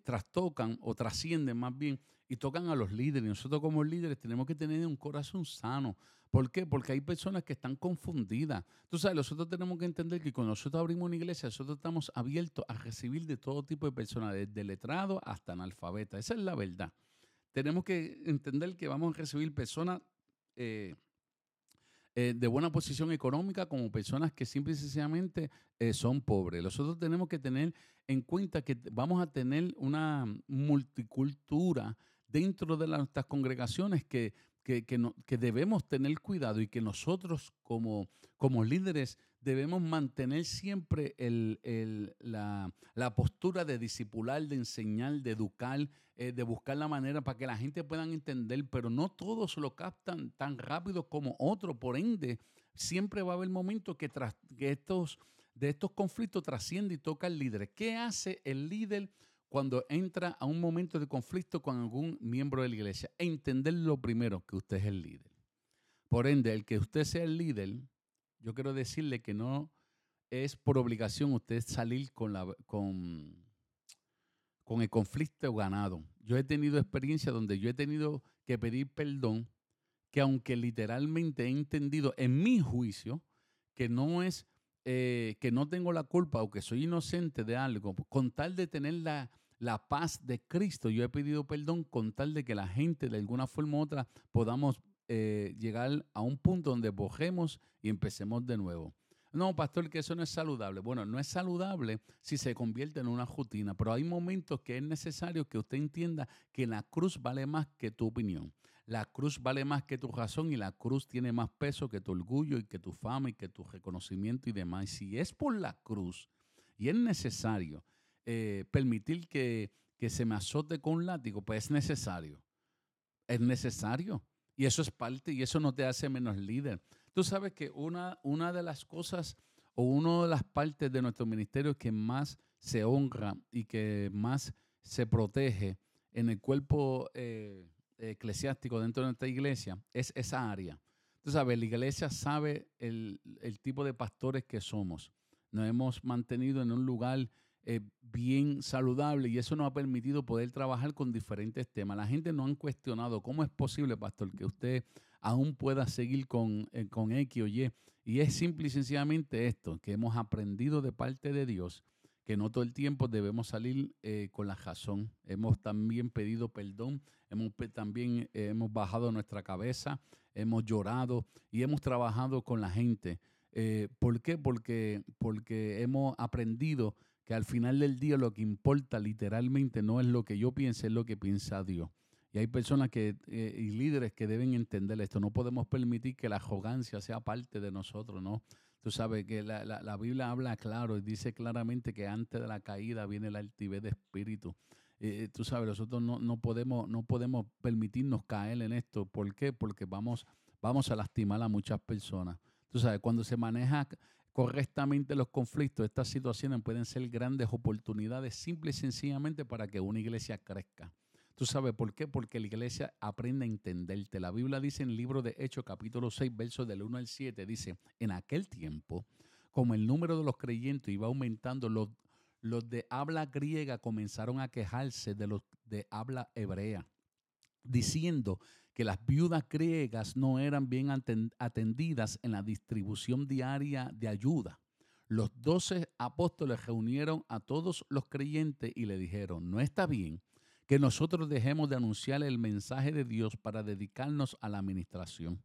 trastocan o trascienden más bien y tocan a los líderes. Nosotros como líderes tenemos que tener un corazón sano. ¿Por qué? Porque hay personas que están confundidas. Tú sabes, nosotros tenemos que entender que cuando nosotros abrimos una iglesia, nosotros estamos abiertos a recibir de todo tipo de personas, desde letrado hasta analfabeta. Esa es la verdad. Tenemos que entender que vamos a recibir personas eh, eh, de buena posición económica como personas que simple y sencillamente eh, son pobres. Nosotros tenemos que tener en cuenta que vamos a tener una multicultura dentro de nuestras congregaciones que, que, debemos tener cuidado y que nosotros como, líderes debemos mantener siempre la, postura de discipular, de enseñar, de educar, eh, de buscar la manera para que la gente pueda entender, pero no todos lo captan tan rápido como otros. Por ende, siempre va a haber momentos que, tras, que estos, de estos conflictos trasciende y toca al líder. ¿Qué hace el líder? Cuando entra a un momento de conflicto con algún miembro de la iglesia, entender lo primero, que usted es el líder. Por ende, el que usted sea el líder, yo quiero decirle que no es por obligación usted salir con, la, con, con el conflicto ganado. Yo he tenido experiencia donde yo he tenido que pedir perdón, que aunque literalmente he entendido en mi juicio que no es eh, que no tengo la culpa o que soy inocente de algo, con tal de tener la, la paz de Cristo, yo he pedido perdón con tal de que la gente de alguna forma u otra podamos eh, llegar a un punto donde bojemos y empecemos de nuevo. No, pastor, que eso no es saludable. Bueno, no es saludable si se convierte en una rutina, pero hay momentos que es necesario que usted entienda que la cruz vale más que tu opinión. La cruz vale más que tu razón y la cruz tiene más peso que tu orgullo y que tu fama y que tu reconocimiento y demás. Si es por la cruz y es necesario eh, permitir que, se me azote con un látigo, pues es necesario. Es necesario. Y eso es parte, y eso no te hace menos líder. Tú sabes que una, una de las cosas o una de las partes de nuestro ministerio que más se honra y que más se protege en el cuerpo eh, eclesiástico dentro de nuestra iglesia es esa área. Tú sabes, la iglesia sabe el, tipo de pastores que somos. Nos hemos mantenido en un lugar eh, bien saludable y eso nos ha permitido poder trabajar con diferentes temas. La gente no han cuestionado cómo es posible, pastor, que usted aún pueda seguir con, eh, con X o Y. Y es simple y sencillamente esto, que hemos aprendido de parte de Dios que no todo el tiempo debemos salir eh, con la razón. Hemos también pedido perdón, hemos también hemos bajado nuestra cabeza, hemos llorado y hemos trabajado con la gente. ¿Por qué? Porque, porque hemos aprendido que al final del día lo que importa literalmente no es lo que yo piense, es lo que piensa Dios. Y hay personas que, y líderes que deben entender esto. No podemos permitir que la arrogancia sea parte de nosotros, ¿no? Tú sabes que la, Biblia habla claro y dice claramente que antes de la caída viene la altivez de espíritu. Eh, tú sabes, nosotros no, podemos, no podemos permitirnos caer en esto. ¿Por qué? Porque vamos, vamos a lastimar a muchas personas. Tú sabes, cuando se maneja correctamente los conflictos, estas situaciones pueden ser grandes oportunidades simple y sencillamente para que una iglesia crezca. ¿Tú sabes por qué? Porque la iglesia aprende a entenderte. La Biblia dice en el libro de Hechos, capítulo 6, versos del 1 al 7, dice, en aquel tiempo, como el número de los creyentes iba aumentando, los, los de habla griega comenzaron a quejarse de los de habla hebrea, diciendo que las viudas griegas no eran bien atendidas en la distribución diaria de ayuda. Los doce apóstoles reunieron a todos los creyentes y le dijeron, no está bien que nosotros dejemos de anunciar el mensaje de Dios para dedicarnos a la administración.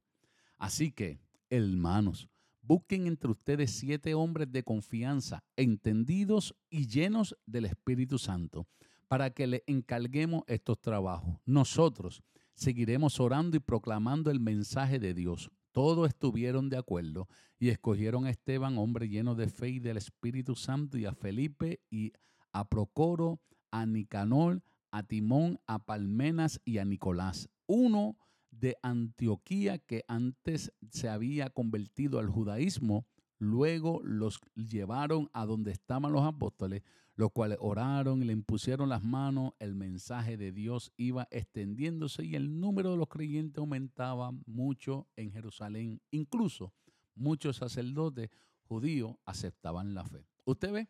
Así que, hermanos, busquen entre ustedes siete hombres de confianza, entendidos y llenos del Espíritu Santo, para que le encarguemos estos trabajos. Nosotros seguiremos orando y proclamando el mensaje de Dios. Todos estuvieron de acuerdo y escogieron a Esteban, hombre lleno de fe y del Espíritu Santo, y a Felipe y a Procoro, a Nicanor, a Timón, a Palmenas y a Nicolás, uno de Antioquía que antes se había convertido al judaísmo, luego los llevaron a donde estaban los apóstoles, los cuales oraron y le impusieron las manos, el mensaje de Dios iba extendiéndose y el número de los creyentes aumentaba mucho en Jerusalén. Incluso muchos sacerdotes judíos aceptaban la fe. Usted ve,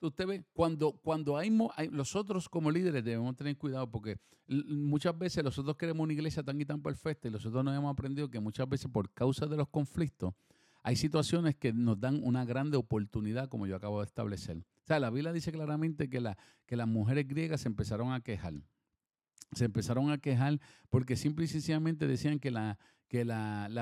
usted ve, cuando, cuando hay, nosotros como líderes debemos tener cuidado porque muchas veces nosotros queremos una iglesia tan y tan perfecta y nosotros nos hemos aprendido que muchas veces por causa de los conflictos hay situaciones que nos dan una grande oportunidad, como yo acabo de establecer. O sea, la Biblia dice claramente que, la, que las mujeres griegas se empezaron a quejar. Se empezaron a quejar porque simple y sencillamente decían que la,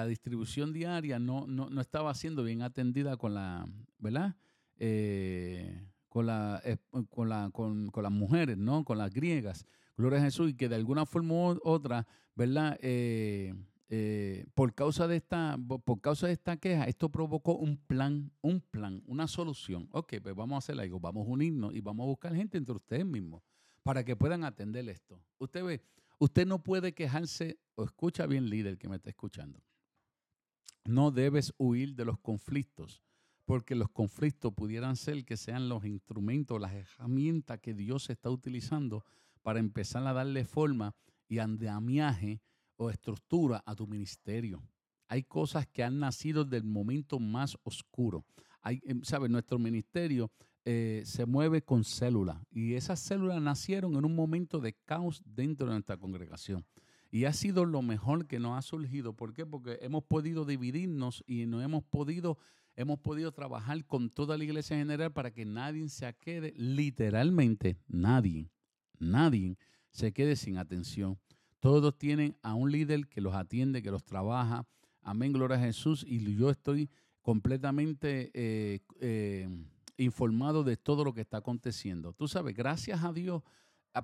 distribución diaria no, estaba siendo bien atendida con la, ¿verdad? Eh, con, la, eh, con, la, con, con, las mujeres, ¿no? Con las griegas. Gloria a Jesús. Y que de alguna forma u otra, ¿verdad? Eh, eh, por, causa de esta, por causa de esta queja, esto provocó un plan, un plan, una solución. Ok, pues vamos a hacer algo, vamos a unirnos y vamos a buscar gente entre ustedes mismos para que puedan atender esto. Usted ve, usted no puede quejarse, o escucha bien líder que me está escuchando, no debes huir de los conflictos, porque los conflictos pudieran ser que sean los instrumentos, las herramientas que Dios está utilizando para empezar a darle forma y andamiaje o estructura a tu ministerio. Hay cosas que han nacido del momento más oscuro. Hay, em, ¿sabes? Nuestro ministerio eh, se mueve con células y esas células nacieron en un momento de caos dentro de nuestra congregación. Y ha sido lo mejor que nos ha surgido. ¿Por qué? Porque hemos podido dividirnos y no hemos podido, hemos podido trabajar con toda la iglesia en general para que nadie se quede, literalmente nadie, nadie se quede sin atención. Todos tienen a un líder que los atiende, que los trabaja. Amén, gloria a Jesús. Y yo estoy completamente eh, eh, informado de todo lo que está aconteciendo. Tú sabes, gracias a Dios,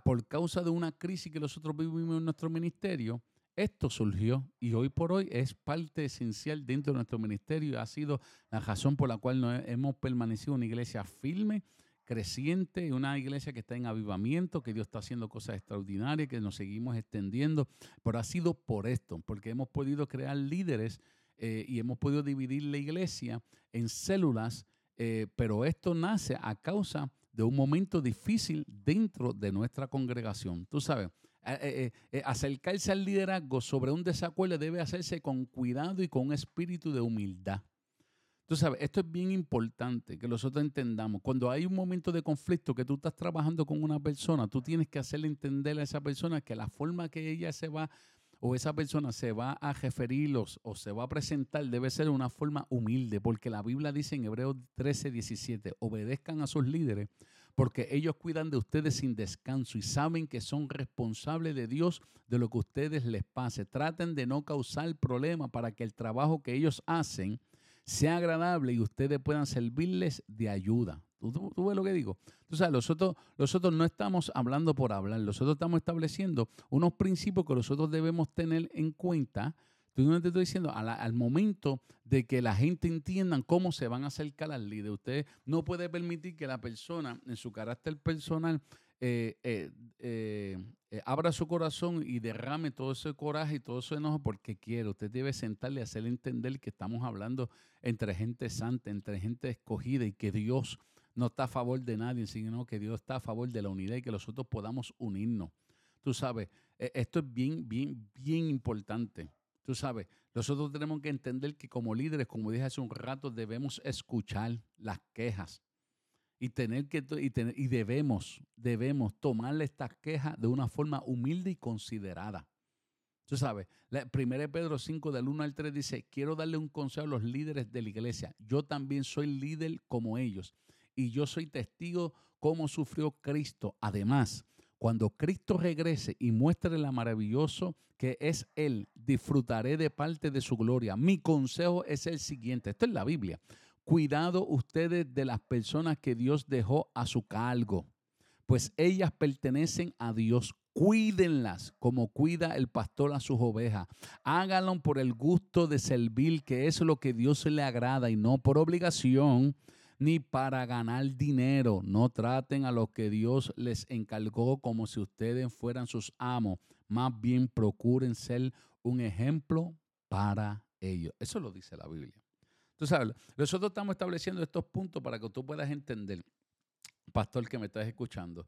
por causa de una crisis que nosotros vivimos en nuestro ministerio, esto surgió y hoy por hoy es parte esencial dentro de nuestro ministerio ha sido la razón por la cual hemos permanecido una iglesia firme creciente, una iglesia que está en avivamiento, que Dios está haciendo cosas extraordinarias, que nos seguimos extendiendo, pero ha sido por esto, porque hemos podido crear líderes eh, y hemos podido dividir la iglesia en células, eh, pero esto nace a causa de un momento difícil dentro de nuestra congregación. Tú sabes, eh, acercarse al liderazgo sobre un desacuerdo debe hacerse con cuidado y con un espíritu de humildad. Tú sabes, esto es bien importante que nosotros entendamos. Cuando hay un momento de conflicto que tú estás trabajando con una persona, tú tienes que hacerle entender a esa persona que la forma que ella se va o esa persona se va a referirlos o se va a presentar debe ser de una forma humilde, porque la Biblia dice en Hebreos 13, 17, obedezcan a sus líderes porque ellos cuidan de ustedes sin descanso y saben que son responsables de Dios de lo que ustedes les pase. Traten de no causar problemas para que el trabajo que ellos hacen sea agradable y ustedes puedan servirles de ayuda. ¿Tú, ves lo que digo? Tú sabes, nosotros, nosotros no estamos hablando por hablar, nosotros estamos estableciendo unos principios que nosotros debemos tener en cuenta. Tú no te estoy diciendo, al, momento de que la gente entienda cómo se van a acercar al líder, usted no puede permitir que la persona, en su carácter personal, eh, eh, eh, abra su corazón y derrame todo ese coraje y todo ese enojo porque quiere. Usted debe sentarle y hacerle entender que estamos hablando entre gente santa, entre gente escogida y que Dios no está a favor de nadie, sino que Dios está a favor de la unidad y que nosotros podamos unirnos. Tú sabes, esto es bien, bien, bien importante. Tú sabes, nosotros tenemos que entender que como líderes, como dije hace un rato, debemos escuchar las quejas y tener que y, tener, y debemos debemos tomarle estas quejas de una forma humilde y considerada. Tú sabes, 1 Pedro 5 del 1 al 3 dice, quiero darle un consejo a los líderes de la iglesia. Yo también soy líder como ellos y yo soy testigo cómo sufrió Cristo. Además, cuando Cristo regrese y muestre la maravilloso que es Él, disfrutaré de parte de su gloria. Mi consejo es el siguiente, esto es la Biblia. Cuidado ustedes de las personas que Dios dejó a su cargo, pues ellas pertenecen a Dios. Cuídenlas como cuida el pastor a sus ovejas. Háganlo por el gusto de servir, que es lo que Dios le agrada y no por obligación ni para ganar dinero. No traten a los que Dios les encargó como si ustedes fueran sus amos. Más bien procuren ser un ejemplo para ellos. Eso lo dice la Biblia. Tú sabes, nosotros estamos estableciendo estos puntos para que tú puedas entender, pastor que me estás escuchando.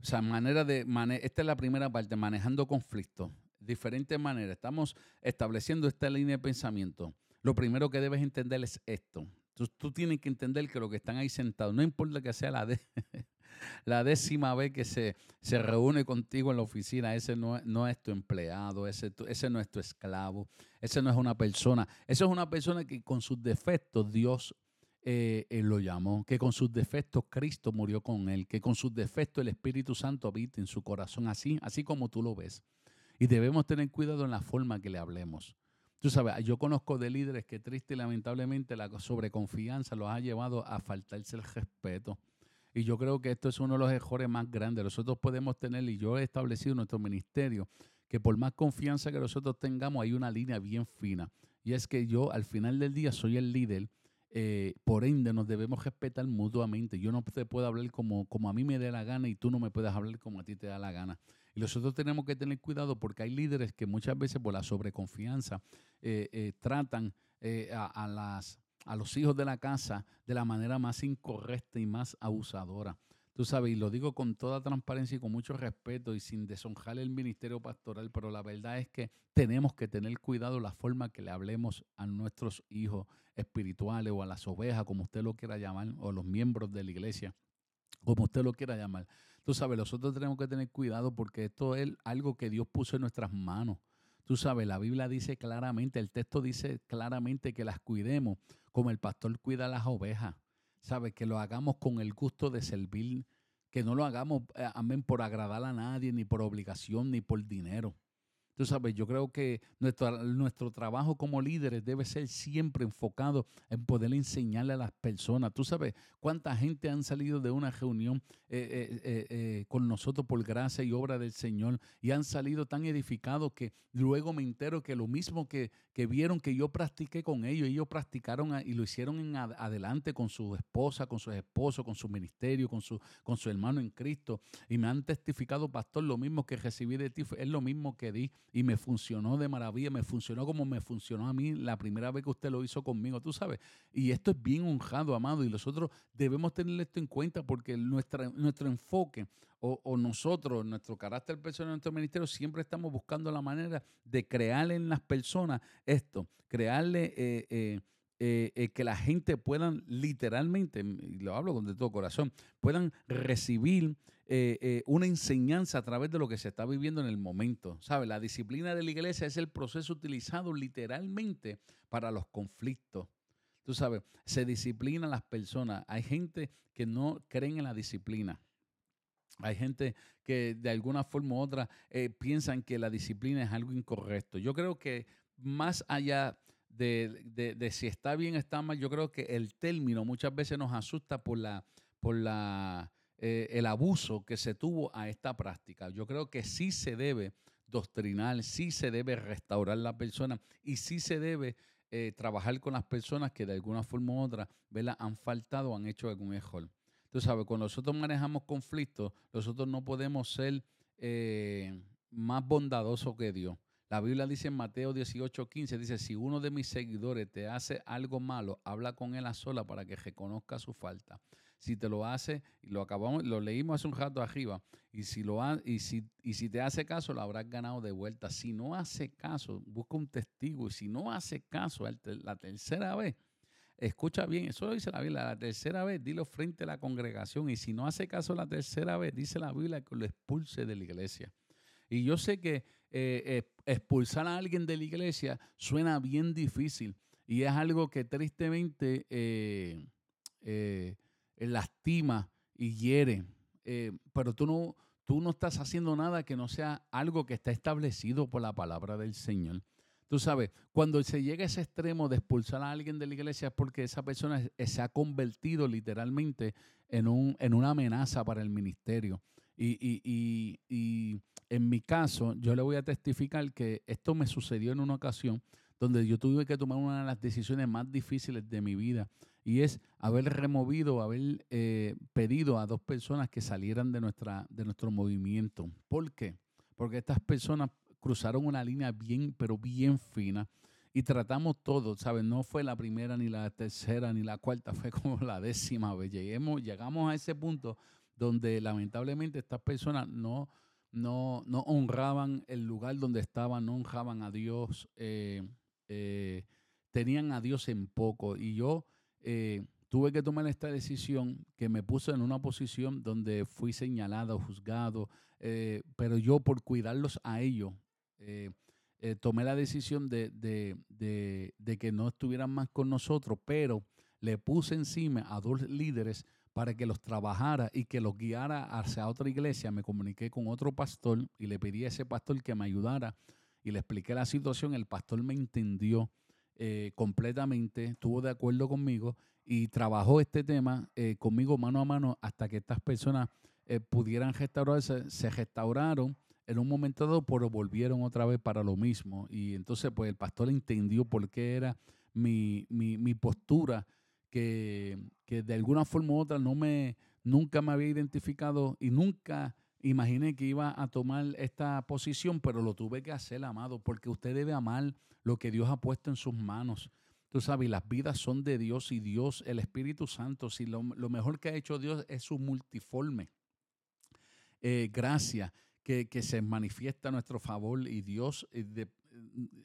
O sea, manera de, esta es la primera parte, manejando conflictos, diferentes maneras. Estamos estableciendo esta línea de pensamiento. Lo primero que debes entender es esto. Tú, tú, tienes que entender que lo que están ahí sentados, no importa que sea la, de, la décima vez que se, se, reúne contigo en la oficina, ese no, no es tu empleado, ese, ese no es tu esclavo, ese no es una persona, esa es una persona que con sus defectos Dios eh, lo llamó, que con sus defectos Cristo murió con él, que con sus defectos el Espíritu Santo habita en su corazón, así, así como tú lo ves. Y debemos tener cuidado en la forma que le hablemos. Tú sabes, yo conozco de líderes que triste y lamentablemente la sobreconfianza los ha llevado a faltarse el respeto. Y yo creo que esto es uno de los errores más grandes. Nosotros podemos tener, y yo he establecido en nuestro ministerio, que por más confianza que nosotros tengamos, hay una línea bien fina. Y es que yo al final del día soy el líder eh, por ende, nos debemos respetar mutuamente. Yo no te puedo hablar como, como a mí me dé la gana y tú no me puedes hablar como a ti te da la gana. Y nosotros tenemos que tener cuidado porque hay líderes que muchas veces por la sobreconfianza eh, eh, tratan a, las, a los hijos de la casa de la manera más incorrecta y más abusadora. Tú sabes, y lo digo con toda transparencia y con mucho respeto y sin deshonjar el ministerio pastoral, pero la verdad es que tenemos que tener cuidado la forma que le hablemos a nuestros hijos espirituales o a las ovejas, como usted lo quiera llamar, o los miembros de la iglesia, como usted lo quiera llamar. Tú sabes, nosotros tenemos que tener cuidado porque esto es algo que Dios puso en nuestras manos. Tú sabes, la Biblia dice claramente, el texto dice claramente que las cuidemos como el pastor cuida las ovejas. ¿sabes? Que lo hagamos con el gusto de servir, que no lo hagamos, eh, amén, por agradar a nadie, ni por obligación, ni por dinero. Tú sabes, yo creo que nuestro, nuestro trabajo como líderes debe ser siempre enfocado en poder enseñarle a las personas. Tú sabes cuánta gente han salido de una reunión eh, eh, eh, con nosotros por gracia y obra del Señor y han salido tan edificados que luego me entero que lo mismo que, que vieron que yo practiqué con ellos, ellos practicaron y lo hicieron en adelante con su esposa, con su esposo, con su ministerio, con su, con su hermano en Cristo. Y me han testificado, pastor, lo mismo que recibí de ti, es lo mismo que di y me funcionó de maravilla, me funcionó como me funcionó a mí la primera vez que usted lo hizo conmigo, tú sabes. Y esto es bien honrado, amado, y nosotros debemos tener esto en cuenta porque nuestra, nuestro enfoque o, nosotros, nuestro carácter personal, nuestro ministerio, siempre estamos buscando la manera de crearle en las personas esto, crearle... Eh, eh, eh, que la gente puedan literalmente, y lo hablo con de todo corazón, puedan recibir eh, eh, una enseñanza a través de lo que se está viviendo en el momento. ¿Sabe? La disciplina de la iglesia es el proceso utilizado literalmente para los conflictos. Tú sabes, se disciplina a las personas. Hay gente que no creen en la disciplina. Hay gente que de alguna forma u otra eh, piensan que la disciplina es algo incorrecto. Yo creo que más allá de, de, si está bien o está mal, yo creo que el término muchas veces nos asusta por la, por la eh, el abuso que se tuvo a esta práctica. Yo creo que sí se debe doctrinar, sí se debe restaurar la persona y sí se debe eh, trabajar con las personas que de alguna forma u otra han faltado o han hecho algún error. Tú sabes, cuando nosotros manejamos conflictos, nosotros no podemos ser eh, más bondadosos que Dios. La Biblia dice en Mateo 18, 15, dice, si uno de mis seguidores te hace algo malo, habla con él a sola para que reconozca su falta si te lo hace, lo acabamos, lo leímos hace un rato arriba, y si lo y si, y si te hace caso, lo habrás ganado de vuelta. Si no hace caso, busca un testigo, y si no hace caso la tercera vez, escucha bien, eso lo dice la Biblia, la tercera vez, dilo frente a la congregación, y si no hace caso la tercera vez, dice la Biblia que lo expulse de la iglesia. Y yo sé que eh, eh, expulsar a alguien de la iglesia suena bien difícil y es algo que tristemente eh, lastima y hiere. Eh, pero tú no, tú no estás haciendo nada que no sea algo que está establecido por la palabra del Señor. Tú sabes, cuando se llega a ese extremo de expulsar a alguien de la iglesia es porque esa persona se ha convertido literalmente en, un, en una amenaza para el ministerio. Y, y, y, en mi caso, yo le voy a testificar que esto me sucedió en una ocasión donde yo tuve que tomar una de las decisiones más difíciles de mi vida y es haber removido, haber eh, pedido a dos personas que salieran de, nuestra, de nuestro movimiento. ¿Por qué? Porque estas personas cruzaron una línea bien, pero bien fina y tratamos todo, ¿sabes? No fue la primera, ni la tercera, ni la cuarta, fue como la décima vez. Llegamos a ese punto donde lamentablemente estas personas no, no, no honraban el lugar donde estaban, no honraban a Dios, eh, eh, tenían a Dios en poco. Y yo eh, tuve que tomar esta decisión que me puso en una posición donde fui señalado, juzgado, eh, pero yo por cuidarlos a ellos, eh, tomé la decisión de, de, que no estuvieran más con nosotros, pero le puse encima a dos líderes para que los trabajara y que los guiara hacia otra iglesia. Me comuniqué con otro pastor y le pedí a ese pastor que me ayudara y le expliqué la situación. El pastor me entendió eh, completamente, estuvo de acuerdo conmigo y trabajó este tema eh, conmigo mano a mano hasta que estas personas eh, pudieran restaurarse. Se restauraron en un momento dado, pero volvieron otra vez para lo mismo. Y entonces, pues el pastor entendió por qué era mi, mi, mi postura que, de alguna forma u otra no me, nunca me había identificado y nunca imaginé que iba a tomar esta posición, pero lo tuve que hacer, amado, porque usted debe amar lo que Dios ha puesto en sus manos. Tú sabes, las vidas son de Dios y Dios, el Espíritu Santo, si lo, mejor que ha hecho Dios es su multiforme eh, gracia que, se manifiesta a nuestro favor y Dios, eh,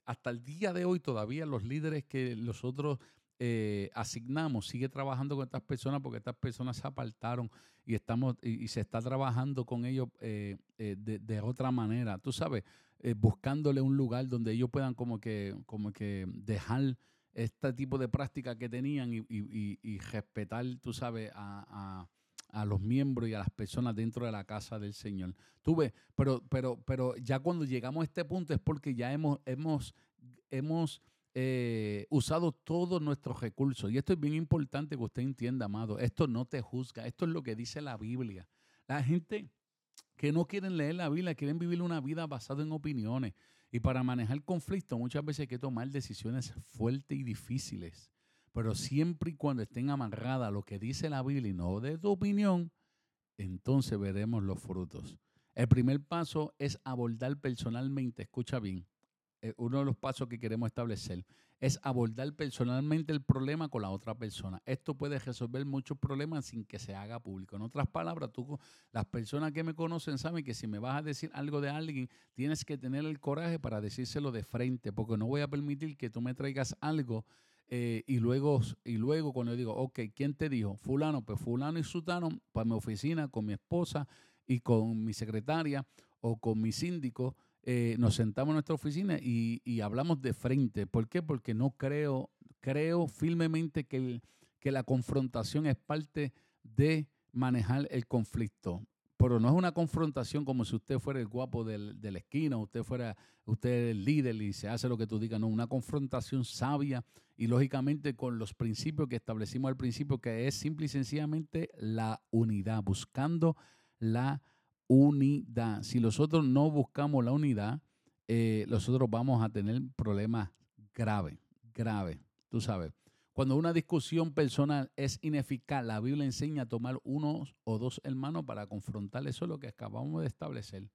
hasta el día de hoy todavía los líderes que nosotros eh, asignamos sigue trabajando con estas personas porque estas personas se apartaron y estamos y, se está trabajando con ellos eh, eh, de, otra manera. Tú sabes, buscándole un lugar donde ellos puedan como que, como que dejar este tipo de práctica que tenían y, respetar, tú sabes, a, los miembros y a las personas dentro de la casa del Señor. Tú pero, pero, pero ya cuando llegamos a este punto es porque ya hemos, hemos, hemos eh, usado todos nuestros recursos. Y esto es bien importante que usted entienda, amado. Esto no te juzga. Esto es lo que dice la Biblia. La gente que no quieren leer la Biblia, quieren vivir una vida basada en opiniones. Y para manejar conflicto muchas veces hay que tomar decisiones fuertes y difíciles. Pero siempre y cuando estén amarradas a lo que dice la Biblia y no de tu opinión, entonces veremos los frutos. El primer paso es abordar personalmente, escucha bien, uno de los pasos que queremos establecer es abordar personalmente el problema con la otra persona. Esto puede resolver muchos problemas sin que se haga público. En otras palabras, tú, las personas que me conocen saben que si me vas a decir algo de alguien, tienes que tener el coraje para decírselo de frente, porque no voy a permitir que tú me traigas algo eh, y luego, y luego cuando yo digo, ok, ¿quién te dijo? Fulano, pues fulano y sutano, para mi oficina, con mi esposa y con mi secretaria o con mi síndico, eh, nos sentamos en nuestra oficina y, hablamos de frente. ¿Por qué? Porque no creo, creo firmemente que, que la confrontación es parte de manejar el conflicto. Pero no es una confrontación como si usted fuera el guapo del, de la esquina, usted fuera usted el líder y se hace lo que tú digas. No, una confrontación sabia y lógicamente con los principios que establecimos al principio, que es simple y sencillamente la unidad, buscando la unidad. Si nosotros no buscamos la unidad, eh, nosotros vamos a tener problemas graves, graves, tú sabes. Cuando una discusión personal es ineficaz, la Biblia enseña a tomar unos o dos hermanos para confrontar. Eso es lo que acabamos de establecer.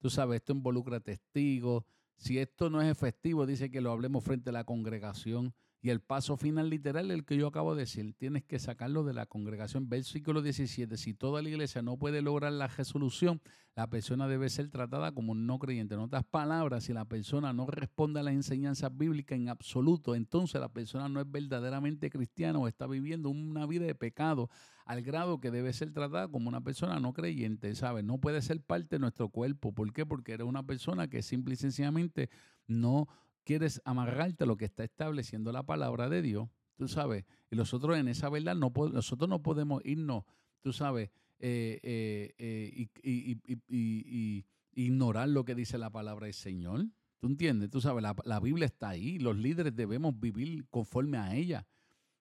Tú sabes, esto involucra testigos. Si esto no es efectivo, dice que lo hablemos frente a la congregación. Y el paso final literal, el que yo acabo de decir, tienes que sacarlo de la congregación. Versículo 17, si toda la iglesia no puede lograr la resolución, la persona debe ser tratada como un no creyente. En otras palabras, si la persona no responde a las enseñanzas bíblicas en absoluto, entonces la persona no es verdaderamente cristiana o está viviendo una vida de pecado al grado que debe ser tratada como una persona no creyente, ¿sabes? No puede ser parte de nuestro cuerpo. ¿Por qué? Porque era una persona que simple y sencillamente no quieres amarrarte a lo que está estableciendo la palabra de Dios, tú sabes, y nosotros en esa verdad, no nosotros no podemos irnos, tú sabes, eh, eh, eh, ignorar lo que dice la palabra del Señor. ¿Tú entiendes? Tú sabes, la, la, Biblia está ahí, los líderes debemos vivir conforme a ella,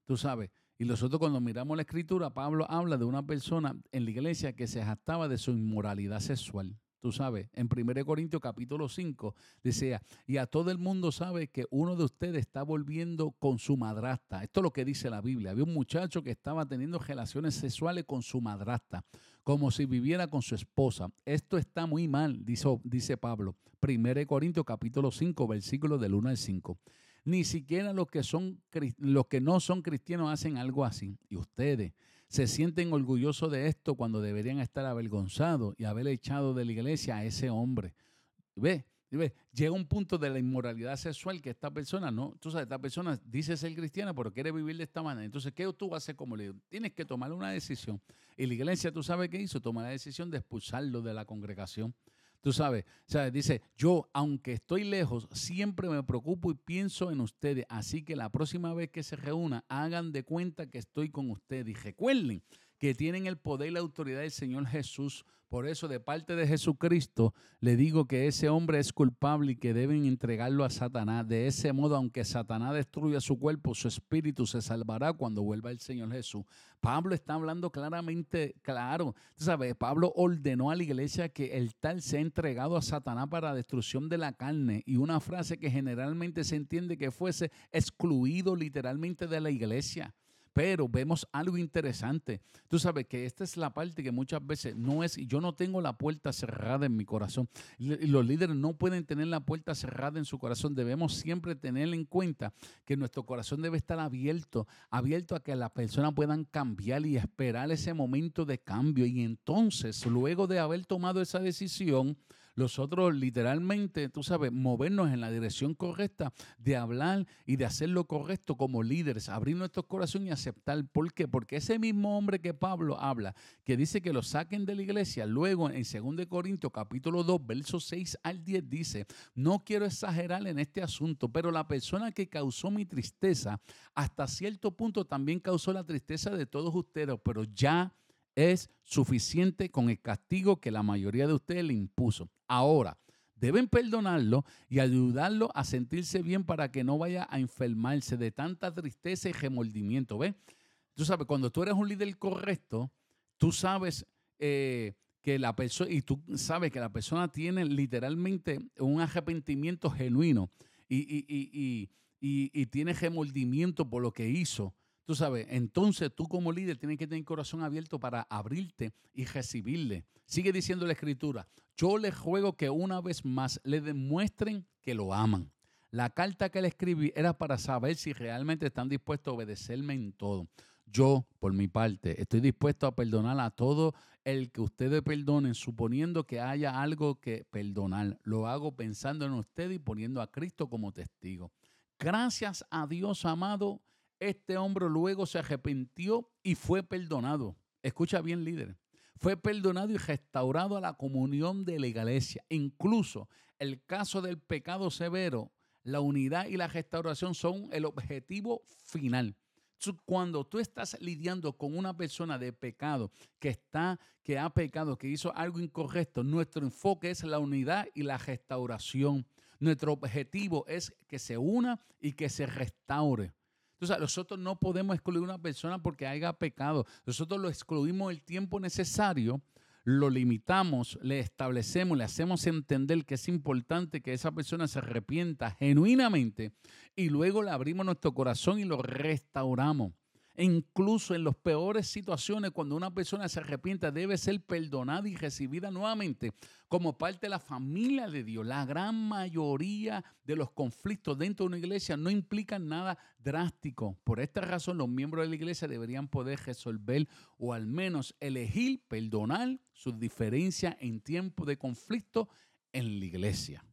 tú sabes. Y nosotros cuando miramos la escritura, Pablo habla de una persona en la iglesia que se jactaba de su inmoralidad sexual tú sabes, en 1 Corintios capítulo 5, decía, y a todo el mundo sabe que uno de ustedes está volviendo con su madrastra. Esto es lo que dice la Biblia. Había un muchacho que estaba teniendo relaciones sexuales con su madrastra, como si viviera con su esposa. Esto está muy mal, dice, dice Pablo. 1 Corintios capítulo 5, versículo del 1 al 5. Ni siquiera los que, son, los que no son cristianos hacen algo así. Y ustedes se sienten orgullosos de esto cuando deberían estar avergonzados y haber echado de la iglesia a ese hombre. ¿Ve? Llega un punto de la inmoralidad sexual que esta persona, no, tú sabes, esta persona dice ser cristiana, pero quiere vivir de esta manera. Entonces, ¿qué tú vas a hacer como líder? Tienes que tomar una decisión. Y la iglesia, tú sabes qué hizo, tomar la decisión de expulsarlo de la congregación. Tú sabes, sabes, dice, yo, aunque estoy lejos, siempre me preocupo y pienso en ustedes. Así que la próxima vez que se reúna, hagan de cuenta que estoy con ustedes. Y recuerden que tienen el poder y la autoridad del Señor Jesús. Por eso, de parte de Jesucristo, le digo que ese hombre es culpable y que deben entregarlo a Satanás. De ese modo, aunque Satanás destruya su cuerpo, su espíritu se salvará cuando vuelva el Señor Jesús. Pablo está hablando claramente, claro. Sabes, Pablo ordenó a la iglesia que el tal sea entregado a Satanás para destrucción de la carne. Y una frase que generalmente se entiende que fuese excluido literalmente de la iglesia. Pero vemos algo interesante. Tú sabes que esta es la parte que muchas veces no es, yo no tengo la puerta cerrada en mi corazón. Los líderes no pueden tener la puerta cerrada en su corazón. Debemos siempre tener en cuenta que nuestro corazón debe estar abierto, abierto a que las personas puedan cambiar y esperar ese momento de cambio. Y entonces, luego de haber tomado esa decisión, nosotros literalmente, tú sabes, movernos en la dirección correcta de hablar y de hacer lo correcto como líderes, abrir nuestros corazones y aceptar. ¿Por qué? Porque ese mismo hombre que Pablo habla, que dice que lo saquen de la iglesia, luego en 2 Corintios capítulo 2, versos 6 al 10 dice, no quiero exagerar en este asunto, pero la persona que causó mi tristeza hasta cierto punto también causó la tristeza de todos ustedes, pero ya es suficiente con el castigo que la mayoría de ustedes le impuso. Ahora, deben perdonarlo y ayudarlo a sentirse bien para que no vaya a enfermarse de tanta tristeza y remordimiento. ¿Ves? Tú sabes, cuando tú eres un líder correcto, tú sabes eh, que la persona, y tú sabes que la persona tiene literalmente un arrepentimiento genuino y, y tiene remordimiento por lo que hizo. Tú sabes, entonces tú como líder tienes que tener corazón abierto para abrirte y recibirle. Sigue diciendo la escritura, yo les juego que una vez más le demuestren que lo aman. La carta que le escribí era para saber si realmente están dispuestos a obedecerme en todo. Yo, por mi parte, estoy dispuesto a perdonar a todo el que ustedes perdonen, suponiendo que haya algo que perdonar. Lo hago pensando en ustedes y poniendo a Cristo como testigo. Gracias a Dios, amado, este hombre luego se arrepintió y fue perdonado. Escucha bien, líder. Fue perdonado y restaurado a la comunión de la iglesia. Incluso el caso del pecado severo, la unidad y la restauración son el objetivo final. Cuando tú estás lidiando con una persona de pecado que está, que ha pecado, que hizo algo incorrecto, nuestro enfoque es la unidad y la restauración. Nuestro objetivo es que se una y que se restaure. Entonces, nosotros no podemos excluir a una persona porque haya pecado. Nosotros lo excluimos el tiempo necesario, lo limitamos, le establecemos, le hacemos entender que es importante que esa persona se arrepienta genuinamente y luego le abrimos nuestro corazón y lo restauramos. E incluso en las peores situaciones, cuando una persona se arrepienta, debe ser perdonada y recibida nuevamente como parte de la familia de Dios. La gran mayoría de los conflictos dentro de una iglesia no implican nada drástico. Por esta razón, los miembros de la iglesia deberían poder resolver o al menos elegir perdonar sus diferencias en tiempo de conflicto en la iglesia.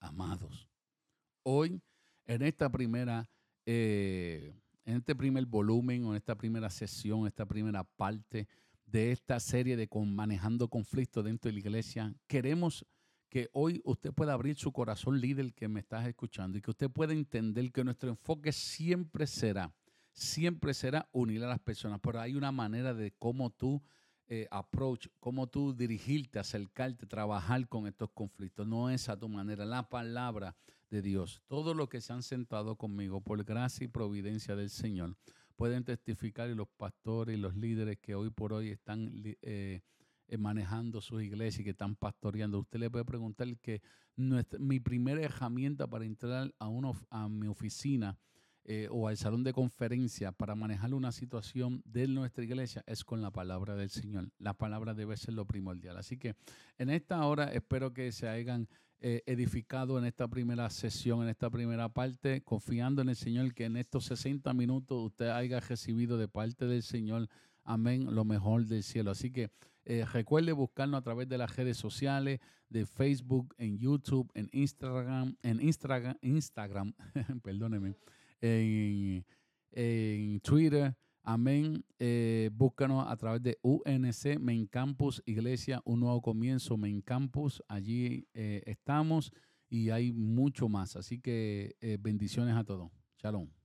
Amados, hoy en esta primera... Eh, en este primer volumen o en esta primera sesión, esta primera parte de esta serie de manejando conflictos dentro de la iglesia, queremos que hoy usted pueda abrir su corazón, líder que me estás escuchando, y que usted pueda entender que nuestro enfoque siempre será, siempre será unir a las personas, pero hay una manera de cómo tú eh, approach, cómo tú dirigirte, acercarte, trabajar con estos conflictos. No es a tu manera. La palabra de Dios. Todo lo que se han sentado conmigo por gracia y providencia del Señor pueden testificar y los pastores y los líderes que hoy por hoy están eh, eh, manejando sus iglesias y que están pastoreando. Usted le puede preguntar que mi primera herramienta para entrar a, uno, a mi oficina eh, o al salón de conferencia para manejar una situación de nuestra iglesia es con la palabra del Señor. La palabra debe ser lo primordial. Así que en esta hora espero que se hagan eh, edificado en esta primera sesión, en esta primera parte, confiando en el Señor que en estos 60 minutos usted haya recibido de parte del Señor, amén, lo mejor del cielo. Así que Eh, recuerde buscarnos a través de las redes sociales, de Facebook, en YouTube, en Instagram, en Instagram, Instagram perdóneme, en, Twitter. Amén. Eh, búscanos a través de UNC Main Campus Iglesia, un nuevo comienzo Main Campus. Allí eh, estamos y hay mucho más. Así que bendiciones a todos. Shalom.